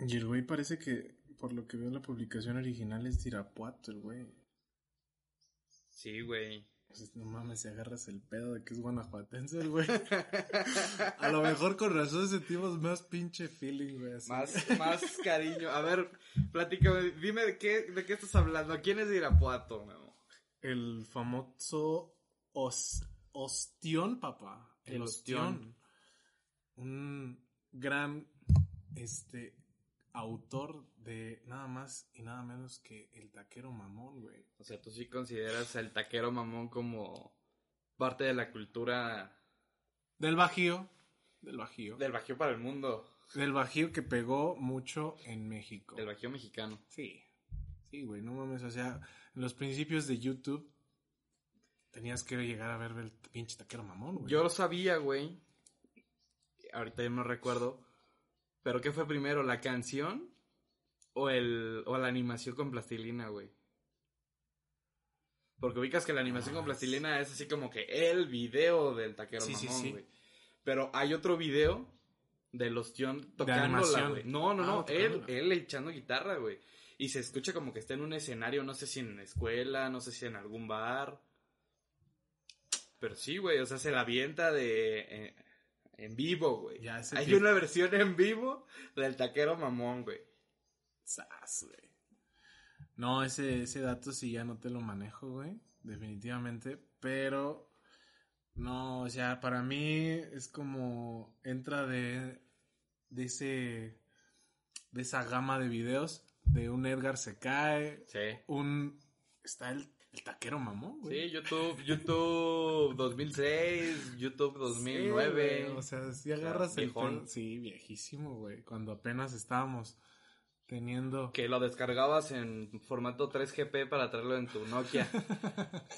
Y el güey parece que, por lo que veo en la publicación original, es de Irapuato, el güey. Sí, güey. Pues, no mames, si agarras el pedo de que es guanajuatense el güey. A lo mejor con razón sentimos más pinche feeling, güey. así. Más, más cariño. A ver, platícame, dime de qué, de qué estás hablando. ¿Quién es de Irapuato? El famoso os- ostión, papá. El, El ostión. ostión. Un gran, este, autor de nada más y nada menos que el taquero mamón, güey. O sea, tú sí consideras el taquero mamón como parte de la cultura Del Bajío. Del Bajío. del Bajío para el mundo. Del Bajío que pegó mucho en México. Del Bajío mexicano. Sí. Sí, güey, no mames. O sea, en los principios de YouTube tenías que llegar a ver el pinche taquero mamón, güey. Yo lo sabía, güey. Ahorita ya no recuerdo. Pero ¿qué fue primero? ¿La canción? ¿O, el, o la animación con plastilina, güey? Porque ubicas que la animación con plastilina es así como que el video del taquero Sí, mamón, sí. güey. Pero hay otro video del ostión tocándola, animación. güey. No, no, Ah, no. Él, tocándola. él echando guitarra, güey. Y se escucha como que está en un escenario, no sé si en escuela, no sé si en algún bar. Pero sí, güey, o sea, se la avienta de... eh, en vivo, güey. Ya, ese Hay tipo- una versión en vivo del taquero mamón, güey. Sas, güey. No, ese, ese dato sí ya no te lo manejo, güey. Definitivamente. Pero. No, o sea, para mí es como. Entra de. De ese. De esa gama de videos. De un Edgar se cae. Sí. Un. Está el, el taquero mamón, güey. Sí, YouTube, YouTube 2006, YouTube 2009. Sí, güey, o sea, si agarras el. pedo- Sí, viejísimo, güey. Cuando apenas estábamos teniendo. Que lo descargabas en formato 3GP para traerlo en tu Nokia.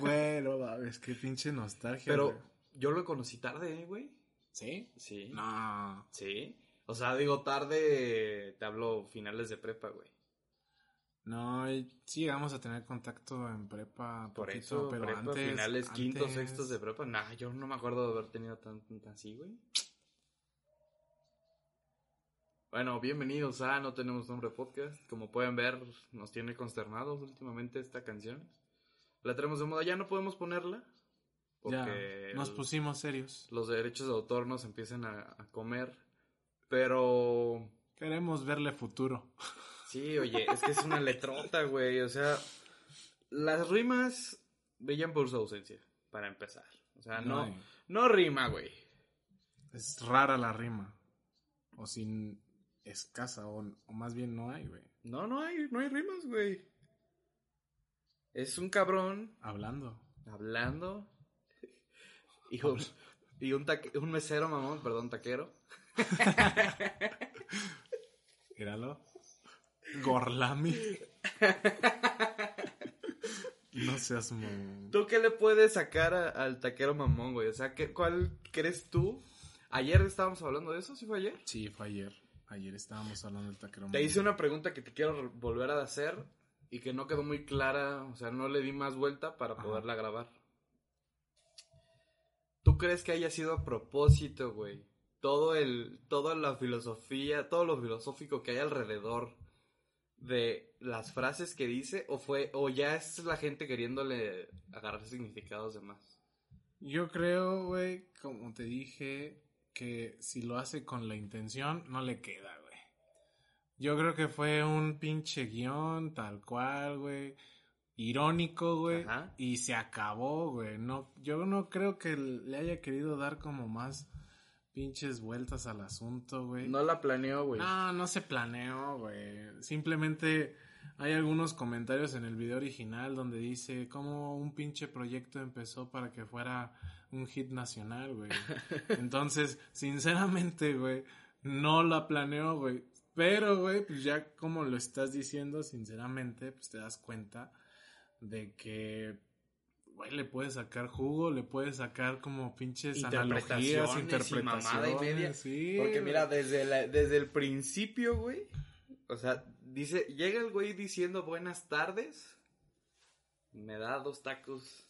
Güey, no mames, qué pinche nostalgia. Pero güey. yo lo conocí tarde, ¿eh, güey. ¿Sí? Sí. No. Sí. O sea, digo tarde, te hablo finales de prepa, güey. No, y sí llegamos a tener contacto en prepa. Por poquito, eso, pero prepa, antes. finales, quintos, sextos de prepa. Nah, yo no me acuerdo de haber tenido tan, tan así, güey. Bueno, bienvenidos a No Tenemos Nombre Podcast. Como pueden ver, nos tiene consternados últimamente esta canción. La tenemos de moda, ya no podemos ponerla. Ya, Porque nos el- pusimos serios. los derechos de autor nos empiezan a, a comer. Pero Queremos verle futuro. Sí, oye, es que es una letrota, güey. O sea, las rimas brillan por su ausencia, para empezar. O sea, no, no rima, güey. Es rara la rima. O sin escasa, o, o más bien no hay, güey. No, no hay, no hay rimas, güey. Es un cabrón Hablando. hablando. Y un, y un, taque- un mesero, mamón, perdón, taquero. Míralo. Gorlami. no seas mamón. ¿Tú qué le puedes sacar a- al taquero mamón, güey? O sea, ¿qué, ¿cuál crees tú? Ayer estábamos hablando de eso, ¿sí fue ayer? Sí, fue ayer. Ayer estábamos hablando del taquero. Te hice una pregunta que te quiero volver a hacer y que no quedó muy clara, o sea, no le di más vuelta para Ajá. poderla grabar. ¿Tú crees que haya sido a propósito, güey? Todo el, toda la filosofía, todo lo filosófico que hay alrededor de las frases que dice, o fue, o ya es la gente queriéndole agarrar significados de más. Yo creo, güey, como te dije, que si lo hace con la intención, no le queda, güey. Yo creo que fue un pinche guion, tal cual, güey. Irónico, güey. Y se acabó, güey. No, yo no creo que le haya querido dar como más pinches vueltas al asunto, güey. No la planeó, güey. No, no se planeó, güey. Simplemente hay algunos comentarios en el video original donde dice cómo un pinche proyecto empezó para que fuera un hit nacional, güey. Entonces, sinceramente, güey, no la planeó, güey. Pero, güey, pues ya como lo estás diciendo, sinceramente, pues te das cuenta de que, güey, le puedes sacar jugo, le puedes sacar como pinches analogías, Interpretaciones y mamada y media. interpretaciones. Sí, Porque mira, desde, la- desde el principio, güey. O sea, dice, llega el güey diciendo buenas tardes. Me da dos tacos.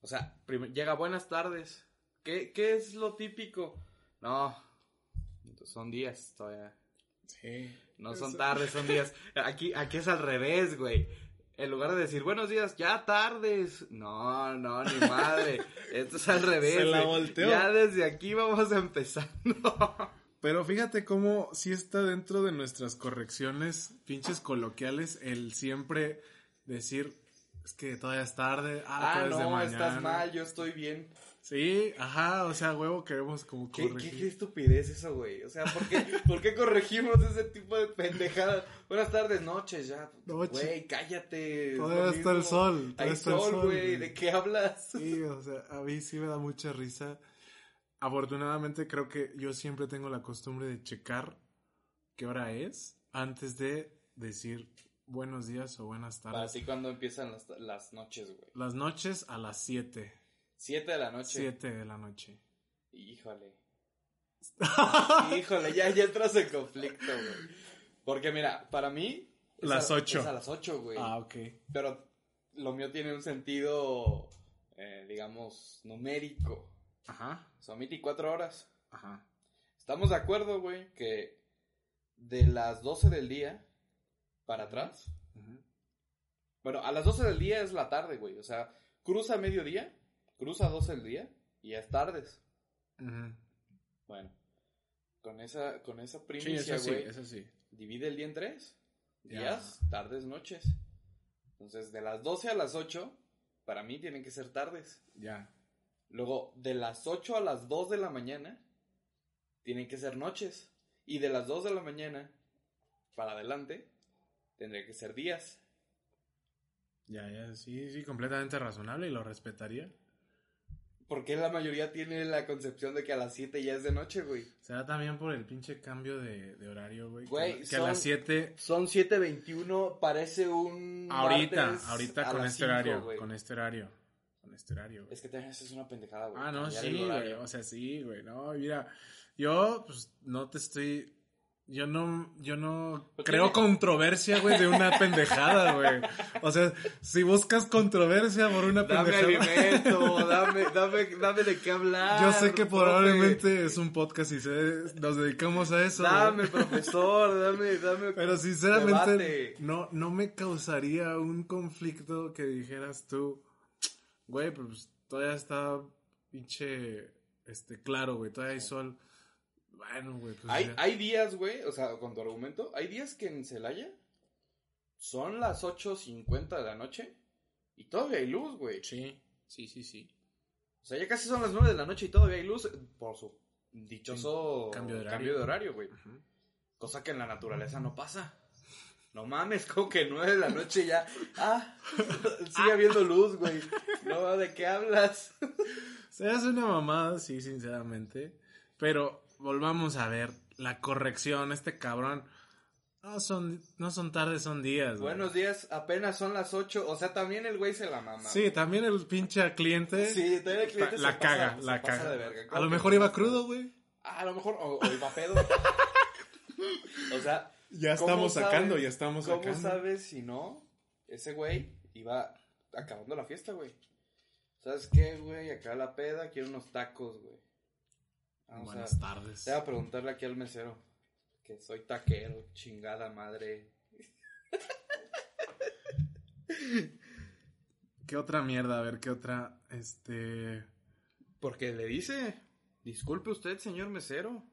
O sea, llega buenas tardes. ¿Qué, ¿Qué es lo típico? No. Son días todavía. Sí. No son tardes, son días. Aquí, aquí es al revés, güey. En lugar de decir buenos días, ya tardes. No, no, ni madre. Esto es al revés. Se la volteó. Ya desde aquí vamos empezando. Pero fíjate cómo sí está dentro de nuestras correcciones pinches coloquiales el siempre decir es que todavía es tarde, ah, Ah, de no, mañana. estás mal, yo estoy bien. Sí, ajá, o sea, huevo queremos como ¿Qué, qué, corregir. qué estupidez eso, güey? O sea, ¿por qué, ¿por qué corregimos ese tipo de pendejadas? Buenas tardes, noches, ya. Noche. Güey, cállate. Todavía está el sol, Hay está el sol, güey. ¿De qué hablas? Sí, o sea, a mí sí me da mucha risa. Afortunadamente creo que yo siempre tengo la costumbre de checar qué hora es antes de decir buenos días o buenas tardes. ti, cuando empiezan las, las noches, güey? Las noches a las 7. Siete de la noche. 7 de la noche. Híjole. Híjole, ya, ya entras en conflicto, güey. Porque mira, para mí. es Las a- ocho. Es a las ocho, güey. ah, ok. Pero lo mío tiene un sentido, eh, digamos, numérico. Ajá, Son 24 horas. ajá. Estamos de acuerdo, güey, que de las 12 del día para atrás. ujú. Bueno, a las 12 del día es la tarde, güey. O sea, cruza mediodía, cruza 12 del día y ya es tardes. Bueno, con esa, con esa Sí, primicia, eso sí, güey, eso sí. divide el día en tres. Días, tardes, noches. Entonces, de las 12 a las 8, para mí tienen que ser tardes. Ya. Luego, de las 8 a las 2 de la mañana, tienen que ser noches. Y de las 2 de la mañana para adelante, tendría que ser días. Ya, ya, sí, sí, completamente razonable y lo respetaría. Porque la mayoría tiene la concepción de que a las 7 ya es de noche, güey. Será también por el pinche cambio de, de horario, güey. Güey, que, que a son- las 7, Son 7.21, parece un. ahorita, ahorita a con este 5, horario, con este horario, con este horario. güey. Es que también es una pendejada, güey. Ah, no, sí, güey, o sea, sí, güey, no, mira, yo, pues, no te estoy, yo no, yo no ¿Por creo qué? controversia, güey, de una pendejada, güey. O sea, si buscas controversia por una Dame pendejada. alimento, dame, dame, dame de qué hablar. Yo sé que profe. probablemente es un podcast y se- nos dedicamos a eso. Dame, profesor, dame, dame. Pero sinceramente Debate. no, no me causaría un conflicto que dijeras tú, güey, pues todavía está pinche, este, claro, güey, todavía hay sol. Bueno, güey, pues Hay, días, güey, o sea, con tu argumento, hay días que en Celaya son las 8.50 de la noche y todavía hay luz, güey. Sí, sí, sí, sí. O sea, ya casi son las 9 de la noche y todavía hay luz por su dichoso Sí, cambio de horario. cambio de horario, güey. Cosa que en la naturaleza no pasa. No mames, como que 9 de la noche ya. Ah, sigue habiendo luz, güey. No, ¿de qué hablas? Se hace una mamada, sí, sinceramente. Pero volvamos a ver la corrección, este cabrón. No son, no son tardes, son días. güey. Buenos días, apenas son las 8. O sea, también el güey se la mama. Sí, también el pinche cliente. Sí, también el cliente la se caga, pasa- se la pasa caga. de verga. A ¿Cómo lo mejor iba crudo, güey. Ah, a lo mejor, o, o iba pedo. o sea, Ya ¿cómo estamos sacando, ya estamos ¿Cómo sacando. sabes si no? Ese güey iba acabando la fiesta, güey. ¿Sabes qué, güey? Acá la peda, quiero unos tacos, güey. Vamos Buenas a, tardes. te voy a preguntarle aquí al mesero. Que soy taquero, chingada madre. ¿Qué otra mierda? A ver, ¿qué otra? Este. Porque le dice, disculpe usted, señor mesero.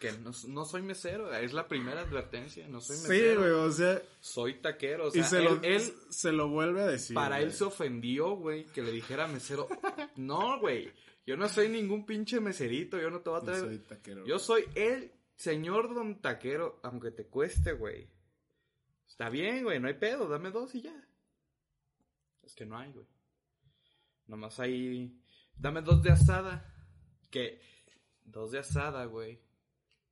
Que no, no soy mesero, es la primera advertencia, no soy Sí, mesero. güey, o sea. Soy taquero, o sea, y se, él, lo, él- se lo vuelve a decir. para güey. él se ofendió, güey, que le dijera mesero. No, güey, yo no soy ningún pinche meserito, yo no te voy a Yo traer. soy taquero. Yo soy el señor don taquero, aunque te cueste, güey. Está bien, güey, no hay pedo, dame dos y ya. Es que no hay, güey. Nomás hay... Dame dos de asada. Que... Dos de asada, güey.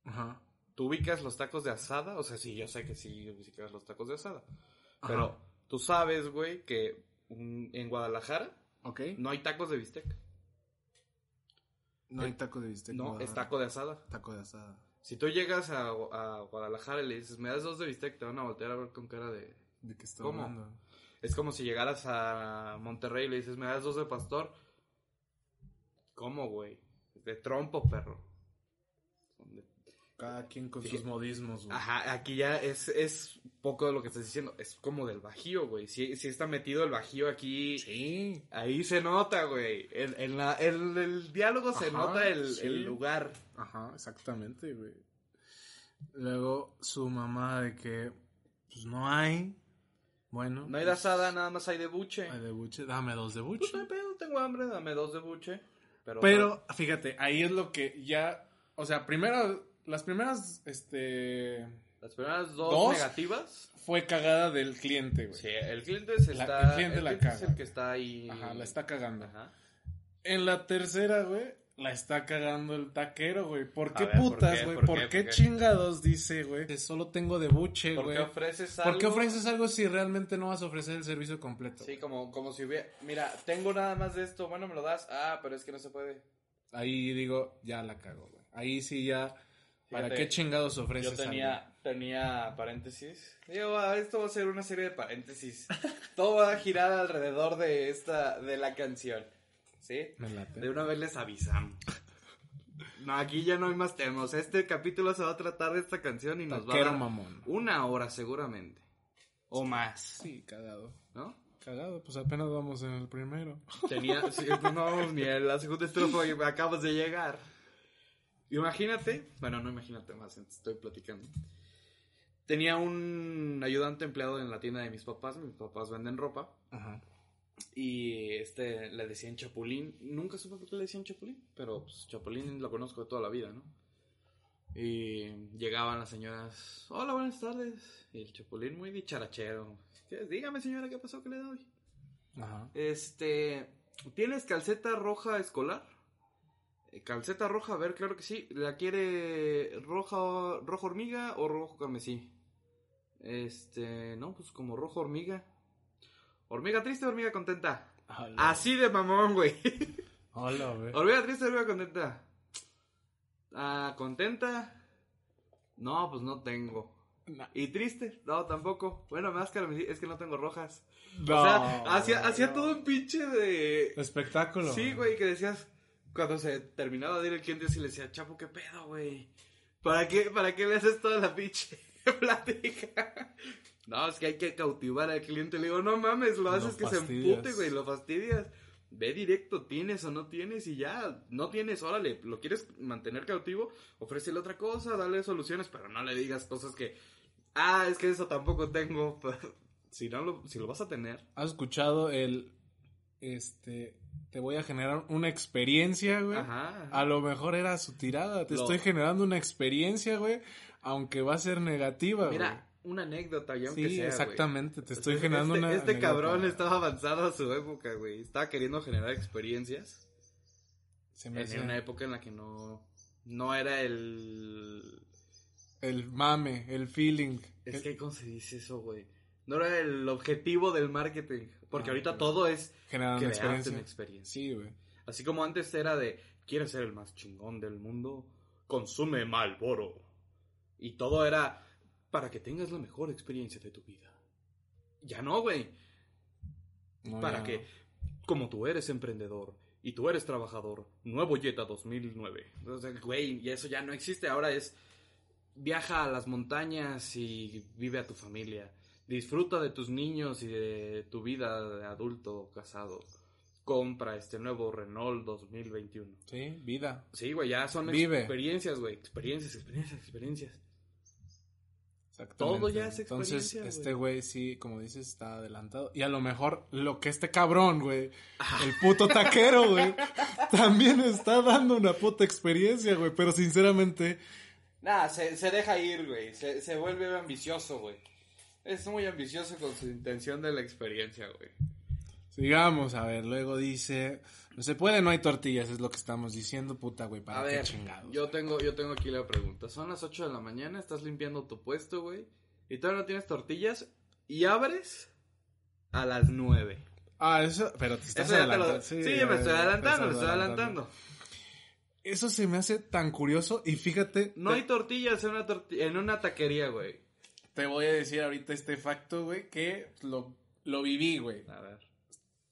Ajá. ¿Tú ubicas los tacos de asada? O sea, sí, yo sé que sí ubicas los tacos de asada. Ajá. Pero tú sabes, güey, que en Guadalajara Ok. no hay tacos de bistec. No hay taco de bistec. No, es taco de asada. Taco de asada. Si tú llegas a, a Guadalajara y le dices, me das dos de bistec, te van a voltear a ver con cara de... ¿De qué está ¿Cómo? hablando? Es como si llegaras a Monterrey y le dices, me das dos de pastor. ¿Cómo, güey? De trompo, perro. Son de- Cada quien con sus modismos, güey. Ajá, aquí ya es, es poco de lo que estás diciendo. Es como del bajío, güey. Si, si está metido el bajío aquí. Sí. Ahí se nota, güey. En, en la, en el diálogo se nota el, sí. el lugar. Ajá, exactamente, güey. Luego su mamá de que, pues no hay. Bueno. No hay de asada, nada más hay de buche. Hay de buche. Dame dos de Pues buche. no hay pedo, tengo hambre, dame dos de buche. Pero, Pero, fíjate, ahí es lo que ya. O sea, primero, las primeras, este. las primeras dos, ¿Dos? negativas. Fue cagada del cliente, güey. Sí, el cliente se La- está. el cliente la es caga. el que está ahí. Ajá, la está cagando. Ajá. En la tercera, güey, la está cagando el taquero, güey. ¿Por qué ver, ¿por putas, qué? güey? ¿Por ¿Por, qué? qué, ¿Por qué? chingados dice, güey? Que solo tengo de buche, ¿Por güey. qué ofreces algo? ¿Por qué ofreces algo si realmente no vas a ofrecer el servicio completo? Sí, como, como si hubiera. Mira, tengo nada más de esto. Bueno, me lo das. Ah, pero es que no se puede. Ahí digo, ya la cago, güey. Ahí sí ya. ¿Para Fíjate, qué chingados Yo ofreces tenía, tenía paréntesis. Digo, ah, esto va a ser una serie de paréntesis. Todo va a girar alrededor de esta, de la canción. ¿Sí? algo? Me late. De una vez les avisamos. No, aquí ya no hay más temas. Este capítulo se va a tratar de esta canción y nos va a dar mamón. una hora seguramente. O más, Sí, cagado. ¿no? Cagado, pues apenas vamos en el primero. Tenía, sí, pues no, ni en la segunda estrofa y acabas de llegar. Imagínate, bueno, no imagínate más, estoy platicando. Tenía un ayudante empleado en la tienda de mis papás, mis papás venden ropa, Ajá. y este le decían Chapulín, nunca supe por qué le decían Chapulín, pero pues Chapulín lo conozco de toda la vida, ¿no? Y llegaban las señoras, hola, buenas tardes, y el Chapulín muy dicharachero, "¿Qué? dígame señora, ¿qué pasó? ¿Qué le doy? Ajá. Este, ¿tienes calceta roja escolar? Eh, Calceta roja, a ver, claro que sí. ¿La quiere roja, rojo hormiga o rojo carmesí? Este, no, pues como rojo hormiga. ¿Hormiga triste o hormiga contenta? Hola. Así de mamón, güey. Hola, güey. ¿Hormiga triste o hormiga contenta? Ah, ¿contenta? No, pues no tengo. No. ¿Y triste? No, tampoco. Bueno, más carmesí, es que no tengo rojas. No, o sea, hacía, hacía no. todo un pinche de... Espectáculo. Sí, güey, que decías, cuando se terminaba de ir el cliente, sí le decía, Chapo, ¿qué pedo, güey? ¿Para qué, ¿Para qué le haces toda la pinche plática? No, es que hay que cautivar al cliente. Le digo, no mames, lo Lo haces que se empute, güey, lo fastidias. Ve directo, tienes o no tienes y ya, no tienes, órale, lo quieres mantener cautivo, ofrécele otra cosa, dale soluciones, pero no le digas cosas que, ah, es que eso tampoco tengo. si no lo, si lo vas a tener, ¿Has escuchado el. Este. Te voy a generar una experiencia, güey? ajá. A lo mejor era su tirada. Te Lo- estoy generando una experiencia, güey. Aunque va a ser negativa, güey. Mira, una anécdota, ya aunque Sí, sea, güey. exactamente. Te estoy Este- generando este, una. Este anécdota. cabrón estaba avanzado a su época, güey. Estaba queriendo generar experiencias Se me en hace una época en la que no, no era el... El mame, el feeling. Es el- que, ¿cómo se dice eso, güey? No era el objetivo del marketing. Porque Ah, ahorita todo es generar una experiencia. una experiencia. Sí, güey. Así como antes era de, ¿quieres ser el más chingón del mundo? Consume Malboro. Y todo era para que tengas la mejor experiencia de tu vida. Ya no, güey. No, para ya que, como tú eres emprendedor y tú eres trabajador, nuevo Jetta 2009. Entonces, güey, y eso ya no existe. Ahora es, viaja a las montañas y vive a tu familia. Disfruta de tus niños y de tu vida de adulto casado. Compra este nuevo Renault 2021. no. Sí, vida. Sí, güey, ya son Vive. experiencias, güey. Experiencias, experiencias, experiencias. Exactamente. Todo ya es Entonces, experiencia, este güey. güey, sí, como dices, está adelantado. Y a lo mejor lo que este cabrón, güey, Ah. el puto taquero, güey, también está dando una puta experiencia, güey. Pero sinceramente, Nah, se, se deja ir, güey. Se, se vuelve ambicioso, güey. Es muy ambicioso con su intención de la experiencia, güey. sigamos, a ver, luego dice, no se puede, no hay tortillas, es lo que estamos diciendo, puta, güey, para A qué ver, chingados. yo tengo, yo tengo aquí la pregunta. Son las 8 de la mañana, estás limpiando tu puesto, güey. Y todavía no tienes tortillas. Y abres a las 9. Ah, eso, pero te estás lo- adelantando. Sí, me estoy adelantando, me estoy adelantando. Eso se me hace tan curioso y fíjate, No te- hay tortillas en una, torti- en una taquería, güey. Te voy a decir ahorita este facto, güey, que lo, lo viví, güey. A ver.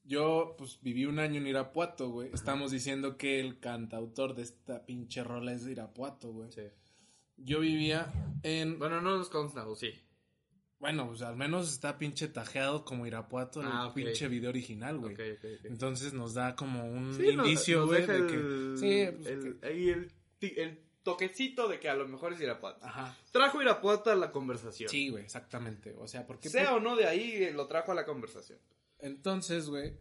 Yo, pues, viví un año en Irapuato, güey. Estamos diciendo que el cantautor de esta pinche rola es de Irapuato, güey. Sí. Yo vivía en... Bueno, no nos consta, o sí. Bueno, pues al menos está pinche tajeado como Irapuato el Ah, pinche video original, güey. Ok, ok, ok. Entonces nos da como un Sí, indicio, güey, de que... Sí, pues, el, ahí el, el toquecito de que a lo mejor es Irapuato. Ajá. Trajo Irapuato a la conversación. Sí, güey, exactamente. O sea, porque... Sea o no de ahí, eh, lo trajo a la conversación. Entonces, güey,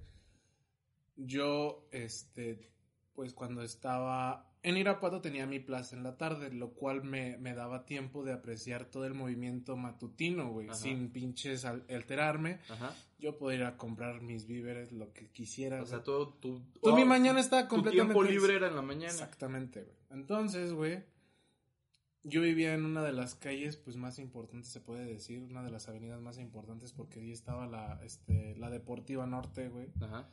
yo, este, pues cuando estaba en Irapuato tenía mi plaza en la tarde, lo cual me, me daba tiempo de apreciar todo el movimiento matutino, güey, sin pinches al- alterarme. Ajá. Yo podía ir a comprar mis víveres, lo que quisiera. O sea, güey. tú... tú Todo oh, mi mañana estaba Tu completamente... tiempo libre era en la mañana. Exactamente, güey. Entonces, güey, yo vivía en una de las calles, pues, más importantes, se puede decir, una de las avenidas más importantes, porque ahí estaba la, este, la Deportiva Norte, güey. Ajá.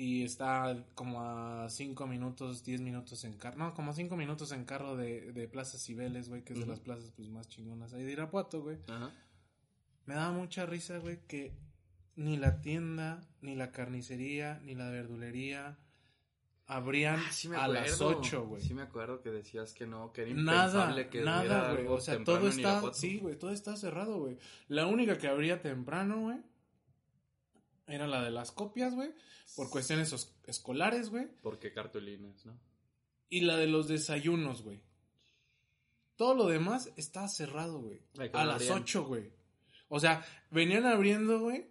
Y está como a 5 minutos, 10 minutos en carro. No, como 5 minutos en carro de, de Plaza Cibeles, güey, que es Ujú. de las plazas pues más chingonas ahí de Irapuato, güey. Ajá. Me daba mucha risa, güey, que ni la tienda, ni la carnicería, ni la verdulería abrían Ah, sí me a las 8, güey. Sí me acuerdo que decías que no, que era Nada, que nada, güey. O sea, todo está, sí, güey, todo está cerrado, güey. La única que abría temprano, güey, era la de las copias, güey, por cuestiones escolares, güey. Porque cartulinas, ¿no? Y la de los desayunos, güey. Todo lo demás está cerrado, güey. A las. 8, güey. O sea, venían abriendo, güey,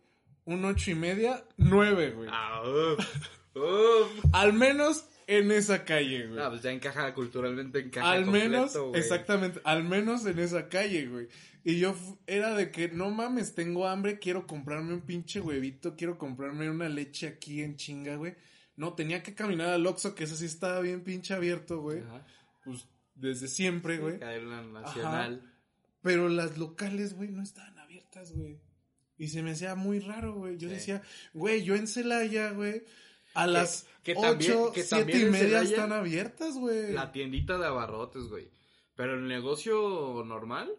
un ocho y media, nueve, güey. Ah, uf, uf. Al menos en esa calle, güey. Ah, pues ya encaja culturalmente, encaja al completo, menos, güey. exactamente, al menos en esa calle, güey. Y yo era de que, no mames, tengo hambre, quiero comprarme un pinche huevito, quiero comprarme una leche aquí en chinga, güey. No, tenía que caminar al Oxxo, que eso sí estaba bien pinche abierto, güey. Ajá. Pues desde siempre, güey. Cadena nacional. Pero las locales, güey, no estaban abiertas, güey. Y se me hacía muy raro, güey. Yo Sí. decía, güey, yo en Celaya, güey, a las que ocho, también- que siete también y media están abiertas, güey. La tiendita de abarrotes, güey. Pero el negocio normal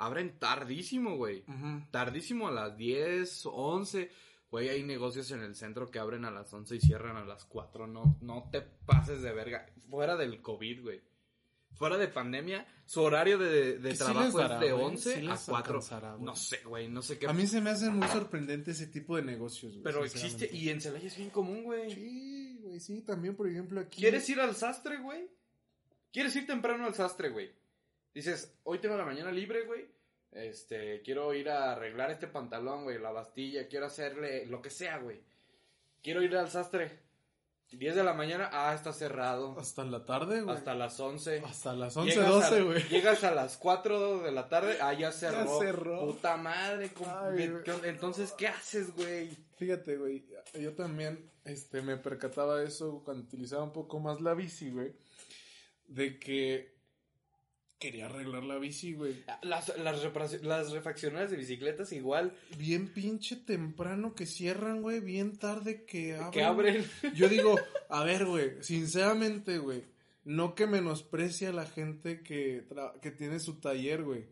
abren tardísimo, güey. Tardísimo a las 10, 11. Güey, hay negocios en el centro que abren a las 11 y cierran a las 4. No, no te pases de verga. Fuera del COVID, güey. Fuera de pandemia, su horario de, de sí trabajo dará, es de güey, 11 sí a les 4. alcanzará, güey. No sé, güey, no sé qué. A mí se me hace muy sorprendente ese tipo de negocios, güey. pero existe y en Celaya es bien común, güey. Sí, güey, sí, también, por ejemplo, aquí. ¿Quieres ir al sastre, güey? ¿Quieres ir temprano al sastre, güey? Dices, hoy tengo la mañana libre, güey. Este, quiero ir a arreglar este pantalón, güey, la bastilla, quiero hacerle lo que sea, güey. Quiero ir al sastre. 10 de la mañana, ah, está cerrado. Hasta la tarde, güey. Hasta las 11. Hasta las 11, Llegas 12, a- güey. Llegas a las 4 de la tarde, ah, ya cerró. cerró. Puta madre. ¿cómo- Ay, güey. ¿qué- Entonces, ¿qué haces, güey? Fíjate, güey, yo también este, me percataba de eso cuando utilizaba un poco más la bici, güey. De que quería arreglar la bici, güey. Las, las, las refaccionarias de bicicletas igual Bien pinche temprano que cierran, güey. Bien tarde que abren. que abren. Yo digo, a ver, güey, sinceramente, güey. No que menosprecie a la gente que, tra- que tiene su taller, güey.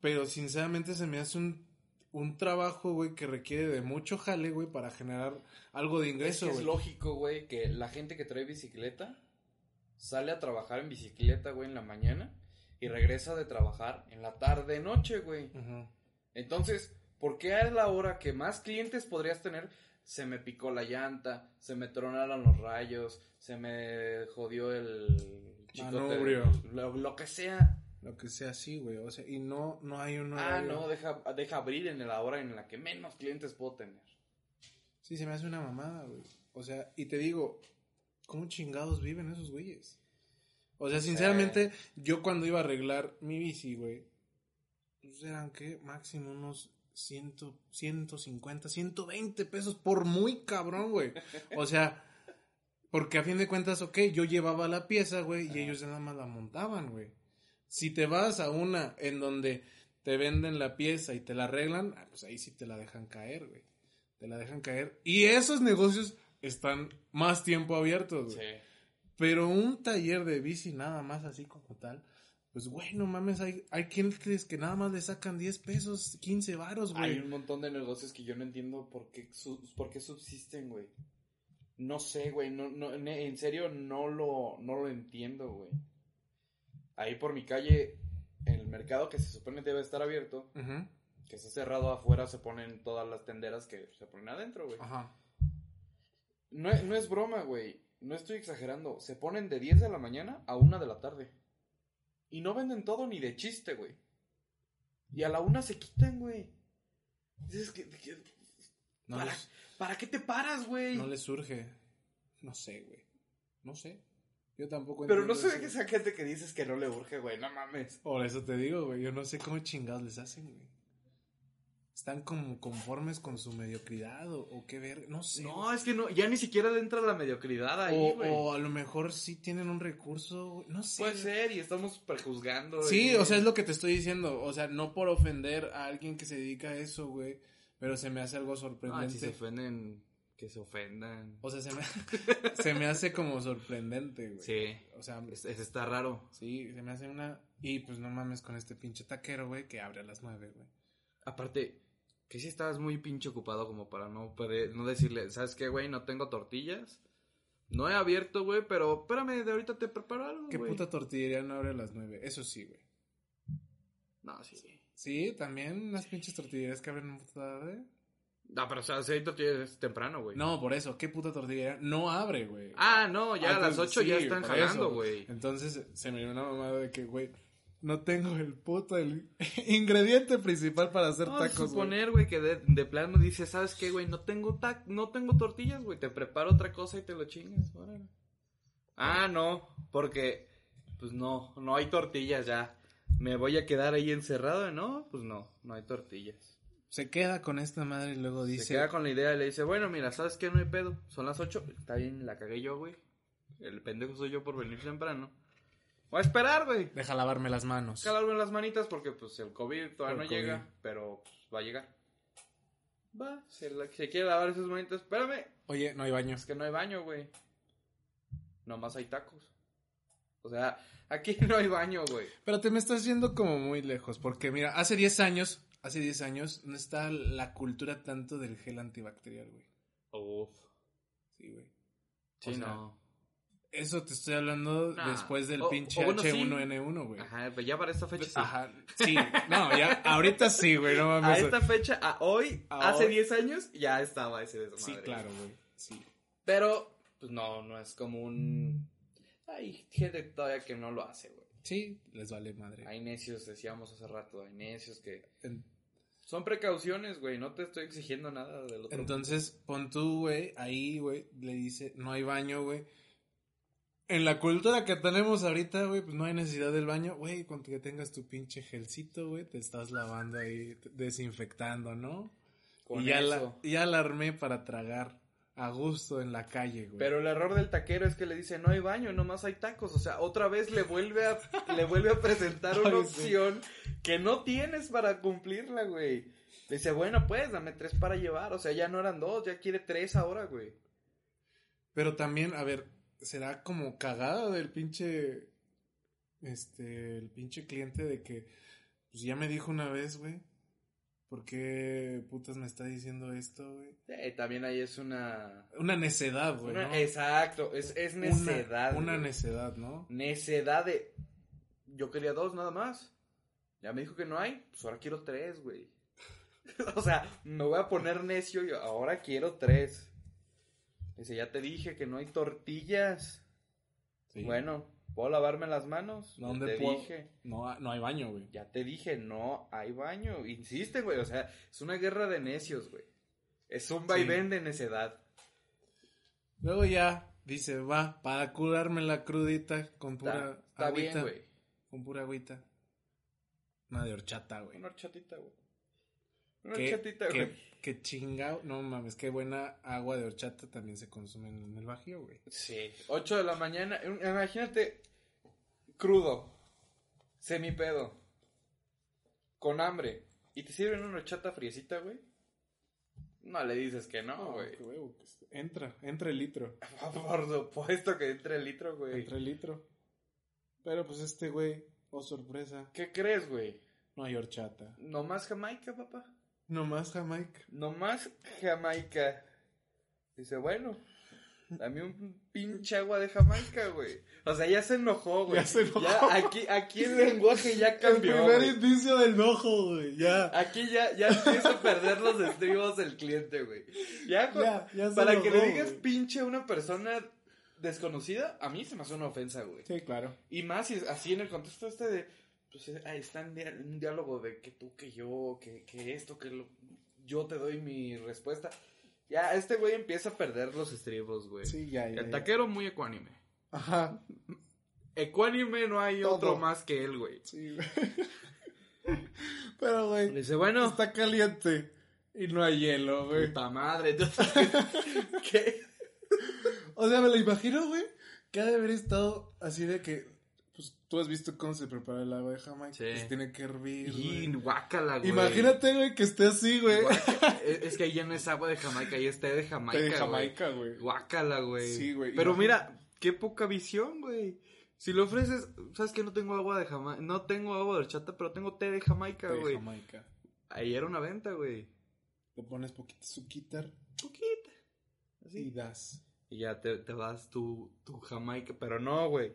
Pero sinceramente se me hace un, un trabajo, güey, que requiere de mucho jale, güey, para generar algo de Es, ingreso, que es güey. lógico, güey, que la gente que trae bicicleta sale a trabajar en bicicleta, güey, en la mañana y regresa de trabajar en la tarde, noche, güey. Entonces, ¿por qué a la hora que más clientes podrías tener? Se me picó la llanta, se me tronaron los rayos, se me jodió el chicote, lo, lo que sea. Lo que sea así, güey. O sea, y no, no hay un Ah, horario. no, deja, deja abrir en la hora en la que menos clientes puedo tener. Sí, se me hace una mamada, güey. O sea, y te digo, ¿cómo chingados viven esos güeyes? O sea, sinceramente, yo cuando iba a arreglar mi bici, güey, pues eran que máximo unos 100, 150, 120 pesos por muy cabrón, güey. O sea, porque a fin de cuentas, ok, yo llevaba la pieza, güey, y ellos nada más la montaban, güey. Si te vas a una en donde te venden la pieza y te la arreglan, ah, pues ahí sí te la dejan caer, güey. Te la dejan caer. Y esos negocios están más tiempo abiertos, güey. Sí. Pero un taller de bici nada más así como tal, pues güey, no mames, hay, hay quienes que nada más le sacan 10 pesos, 15 varos, Hay güey. un montón de negocios que yo no entiendo por qué, por qué subsisten, güey. No sé, güey, no, no, en serio no lo, no lo entiendo, güey. ahí por mi calle, en el mercado que se supone debe estar abierto, que está cerrado afuera, se ponen todas las tenderas que se ponen adentro, güey. Ajá. No, es- no es broma, güey. No estoy exagerando. Se ponen de 10 de la mañana a 1 de la tarde. Y no venden todo ni de chiste, güey. Y a la una se quitan, güey. Dices que, que- No, ¿Para, les, ¿Para qué te paras, güey? no les surge. No sé, güey. No sé. Yo tampoco Pero no sé de qué esa gente que dices que no le urge, güey. No mames. Por eso te digo, güey. Yo no sé cómo chingados les hacen, güey. Están como conformes con su mediocridad o, o qué ver. No sé. No, es que no, ya ni siquiera le entra la mediocridad ahí, o, güey. o a lo mejor sí tienen un recurso. No sé. Puede ser y estamos prejuzgando. Sí, o sea, es lo que te estoy diciendo. O sea, no por ofender a alguien que se dedica a eso, güey. Pero se me hace algo Ah, sorprendente. si se ofenden, que se ofendan. O sea, se me, se me hace como sorprendente, güey. Sí, O sea, es, es- está raro. sí, se me hace una... Y pues no mames con este pinche taquero, güey, que abre a las nueve, güey. Aparte, que si estabas muy pinche ocupado como para no poder, no decirle, ¿sabes qué, güey? No tengo tortillas. No he abierto, güey, pero espérame, de ahorita te preparo algo, ¿Qué güey. puta tortillería no abre a las nueve? Eso sí, güey. No, sí. Sí, también las pinches tortillerías que abren tarde. No, pero o sea, si hay tortillas es temprano, güey. No, por eso, ¿qué puta tortillería no abre, güey? Ah, no, ya a las entonces, 8 ya sí, están por jalando, eso. güey. Entonces se me dio una mamada de que, güey, no tengo el puto el ingrediente principal para hacer Vamos a tacos, güey. suponer, güey, que de, de plano dice, ¿sabes qué, güey? No tengo tac no tengo tortillas, güey. Te preparo otra cosa y te lo chingas, órale. Ah, no, porque, pues no, no hay tortillas ya. Me voy a quedar ahí encerrado, ¿no? Pues no, no hay tortillas. Se queda con esta madre y luego dice... Se queda con la idea y le dice, bueno, mira, ¿sabes qué? No hay pedo. Son las 8. Está bien, la cagué yo, güey. El pendejo soy yo por venir temprano. Voy a esperar, güey. Deja lavarme las manos. Calarme las manitas porque pues el COVID todavía El no llega, pero pues, va a llegar. Va, se, la- se quiere lavar esas manitas. Espérame, Oye, no hay baño. es que no hay baño, güey. Nomás hay tacos. O sea, aquí no hay baño, güey. Pero te me estás yendo como muy lejos, porque mira, hace 10 años, hace 10 años no está la cultura tanto del gel antibacterial, güey. Uf. Sí, güey. Sí, O sea, no. Eso te estoy hablando Nah. después del O- pinche o bueno, sí. H1N1, güey. Ajá, pero ya para esta fecha sí. Ajá, sí. No, ya, ahorita sí, güey, no A mames. esta fecha, a hoy, A hace hoy. 10 años, ya estaba ese desmadre. Sí, claro, güey. Sí. Pero, pues no, no es como un... Hay gente todavía que no lo hace, güey. Sí, les vale madre. Hay necios, decíamos hace rato, hay necios que... En- Son precauciones, güey, no te estoy exigiendo nada del otro. Entonces, pon tú, güey, ahí, güey, le dice, no hay baño, güey. En la cultura que tenemos ahorita, güey, pues no hay necesidad del baño, güey, con que tengas tu pinche gelcito, güey, te estás lavando ahí, desinfectando, ¿no? Con y ya la, eso. ya la armé para tragar a gusto en la calle, güey. Pero el error del taquero es que le dice, no hay baño, nomás hay tacos. O sea, otra vez le vuelve a, le vuelve a presentar una opción que no tienes para cumplirla, güey. Dice, bueno, pues, dame tres para llevar. O sea, ya no eran dos, ya quiere tres ahora, güey. Pero también, a ver, será como cagada del pinche, este, el pinche cliente de que, pues ya me dijo una vez, güey, ¿por qué putas me está diciendo esto, güey? Eh, también ahí es una... Una necedad, güey, una- ¿no? Exacto, es, es Una- necedad. Una, güey. necedad, ¿no? Necedad de... Yo quería dos nada más. Ya me dijo que no hay, pues ahora quiero tres, güey. o sea, me voy a poner necio y ahora quiero tres. Dice, ya te dije que no hay tortillas. Sí. Bueno, ¿puedo lavarme las manos? ¿Dónde te puedo? dije. No, no hay baño, güey. Ya te dije, no hay baño. Insiste, güey. O sea, es una guerra de necios, güey. Es un vaivén de necedad. Luego ya dice, va, para curarme la crudita con Está, pura está agüita. bien, güey. Con pura agüita. Una de horchata, güey. Una horchatita, güey. Una horchatita, güey. qué chingado. No mames, qué buena agua de horchata también se consume en el Bajío, güey. Sí. 8 de la mañana. Imagínate, crudo, semipedo, con hambre, y te sirven una horchata friecita, güey. No le dices que no, güey. que Entra, entra el litro. Por supuesto que entre el litro, güey. Entra el litro. Pero pues este güey, oh sorpresa, ¿Qué crees, güey? no hay horchata. ¿Nomás Jamaica, papá? Nomás Jamaica. Nomás Jamaica. Dice, bueno, Dame un pinche agua de Jamaica, güey. O sea, ya se enojó, güey. Ya se enojó. Ya aquí, aquí el lenguaje ya El cambió. primer güey. indicio del enojo, güey. Ya. Aquí ya, ya empieza a perder los estribos el cliente, güey. Ya, Ya, ya se para que le digas güey. pinche a una persona desconocida, a mí se me hace una ofensa, güey. Sí, claro. Y más si así en el contexto este de, pues eh, ahí está un diálogo de que tú, que yo, que, que esto, que lo- yo te doy mi respuesta. Ya, este güey empieza a perder los estribos, güey. Sí, ya, ya. el taquero muy ecuánime. Ajá. Ecuánime no hay Todo. otro más que él, güey. Sí, güey. Pero, güey, Dice, bueno, está caliente y no hay hielo, güey. puta madre. Entonces, ¿qué? O sea, me lo imagino, güey, que ha de haber estado así de que, pues, tú has visto cómo se prepara el agua de Jamaica. Sí. que se tiene que hervir, Y güey. guácala, güey. Imagínate, güey, que esté así, güey. Guácala. Es que ahí ya no es agua de Jamaica, ahí es té de Jamaica, de güey. Jamaica, güey. Guácala, güey. Sí, güey. Pero Imagínate. mira, qué poca visión, güey. Si le ofreces, sabes que no tengo agua de Jamaica, no tengo agua de horchata, pero tengo té de Jamaica, De güey. Jamaica. Ahí era una venta, güey. Le pones poquito suquitar Poquita. y Así. das. Y ya te, te vas tu, tu Jamaica, pero no, güey.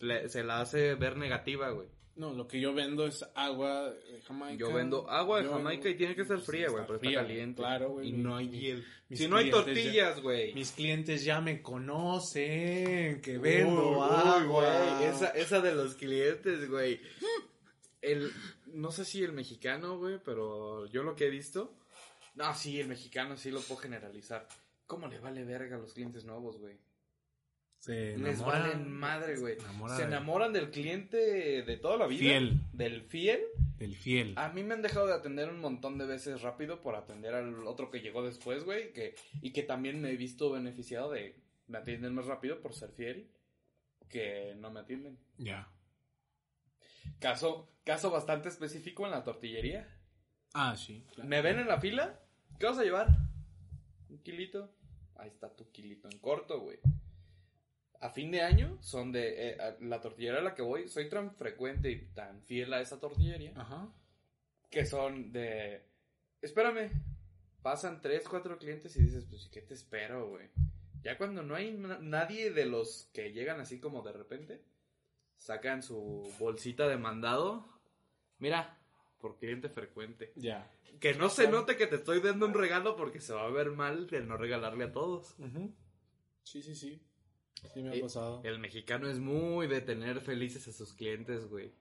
Le- se la hace ver negativa, güey. No, lo que yo vendo es agua de Jamaica. Yo vendo agua de Yo Jamaica vendo- y tiene que ser fría, güey, está pero está fría, caliente. Claro, güey. Y no hay hiel. Si no hay tortillas, güey. Mis clientes ya me conocen, que vendo Uy, agua. uy, güey, esa, esa de los clientes, güey. El, no sé si el mexicano, güey, pero yo lo que he visto. No, sí, el mexicano sí lo puedo generalizar. ¿Cómo le vale verga a los clientes nuevos, güey? Se Les enamoran, valen madre, güey. enamora Se de- enamoran del cliente de toda la vida. Fiel. Del fiel. Del fiel. A mí me han dejado de atender un montón de veces rápido por atender al otro que llegó después, güey. Que, y que también me he visto beneficiado de me atienden más rápido por ser fiel que no me atienden. Ya. Caso, caso bastante específico en la tortillería. Ah, sí. claro. Me ven en la fila. ¿Qué vas a llevar? Un kilito. Ahí está tu kilito en corto, güey. A fin de año son de eh, la tortillería a la que voy. Soy tan frecuente y tan fiel a esa tortillería Ajá. que son de... Espérame. Pasan tres, cuatro clientes y dices, pues, ¿qué te espero, güey? Ya cuando no hay na- nadie de los que llegan así como de repente, sacan su bolsita de mandado. Mira, por cliente frecuente. Ya. Que no se note que te estoy dando un regalo porque se va a ver mal el no regalarle a todos. Sí, sí, sí. Sí me ha Eh, pasado. El mexicano es muy de tener felices a sus clientes, güey.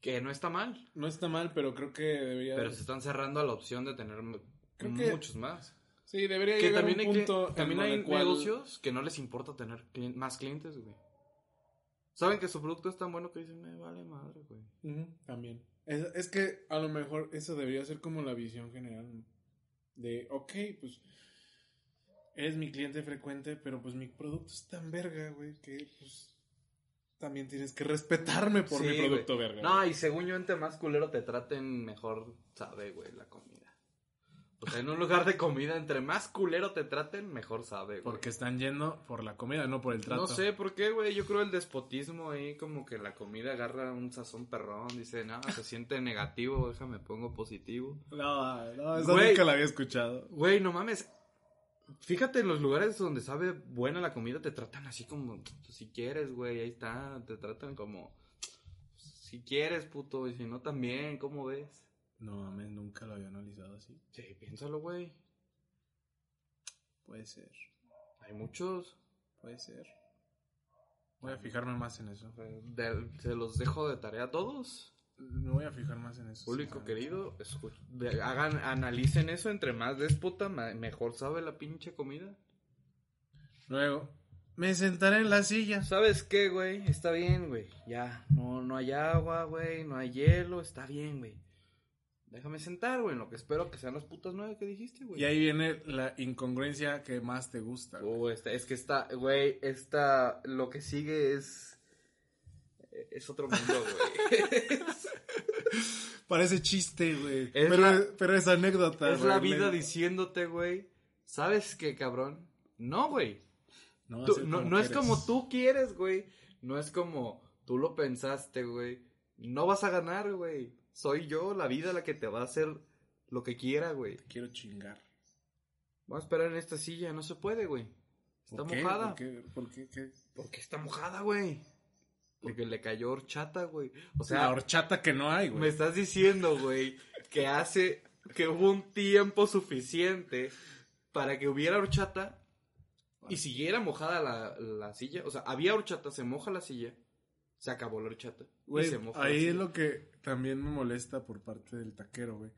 Que no está mal. No está mal, pero creo que debería... Pero se están cerrando a la opción de tener que- muchos más. Sí, debería Que llegar también un cli- punto... en también hay cual- negocios que no les importa tener clien- más clientes, güey. Saben que su producto es tan bueno que dicen, me vale madre, güey. También. Es, es que a lo mejor eso debería ser como la visión general. De, ok, pues eres mi cliente frecuente, pero pues mi producto es tan verga, güey, que pues también tienes que respetarme por Sí, mi güey. producto verga. No, y según yo, entre más culero te traten, mejor sabe, güey, la comida. O sea, en un lugar de comida, entre más culero te traten, mejor sabe, güey. Porque están yendo por la comida, no por el trato. No sé por qué, güey. Yo creo el despotismo ahí, como que la comida agarra un sazón perrón. Dice, no, se siente negativo, déjame pongo positivo. No, no, Güey. nunca la había escuchado. Güey, no mames. Fíjate, en los lugares donde sabe buena la comida, te tratan así como, pues, si quieres, güey, ahí está. Te tratan como, si quieres, puto, y si no también, ¿cómo ves? No mames, nunca lo había analizado así. Sí, piénsalo, güey. Puede ser, Hay muchos. puede ser. Voy a fijarme más en eso. De- se los dejo de tarea a todos. Me voy a fijar más en eso. Público querido, escu- de- hagan, analicen eso. Entre más déspota, mejor sabe la pinche comida. Luego, me sentaré en la silla. ¿Sabes qué, güey? Está bien, güey. Ya, no, no hay agua, güey. No hay hielo. Está bien, güey. Déjame sentar, güey. En lo que espero que sean las putas nueve que dijiste, güey. Y ahí viene la incongruencia que más te gusta. güey. Uh, esta- es que está, güey, esta, lo que sigue es, es otro mundo, güey. Parece chiste, güey. Pero, la- pero es anécdota. es la vida Me- diciéndote, güey, ¿sabes qué, cabrón? No, güey. No, Tú- es como tú quieres, güey. No es como tú lo pensaste, güey. No vas a ganar, güey. Soy yo, la vida, la que te va a hacer lo que quiera, güey. Quiero chingar. Voy a esperar en esta silla, no se puede, güey. Está ¿Por qué? mojada. ¿Por qué? ¿Por qué? ¿Qué? ¿Por qué está mojada, güey? Porque le cayó horchata, güey. O la sea, horchata que no hay, me güey. estás diciendo, güey, que hace que hubo un tiempo suficiente para que hubiera horchata y siguiera mojada la, la silla. O sea, había horchata, se moja la silla, se acabó la horchata. y Güey, se moja la ahí silla. es lo que también me molesta por parte del taquero, güey.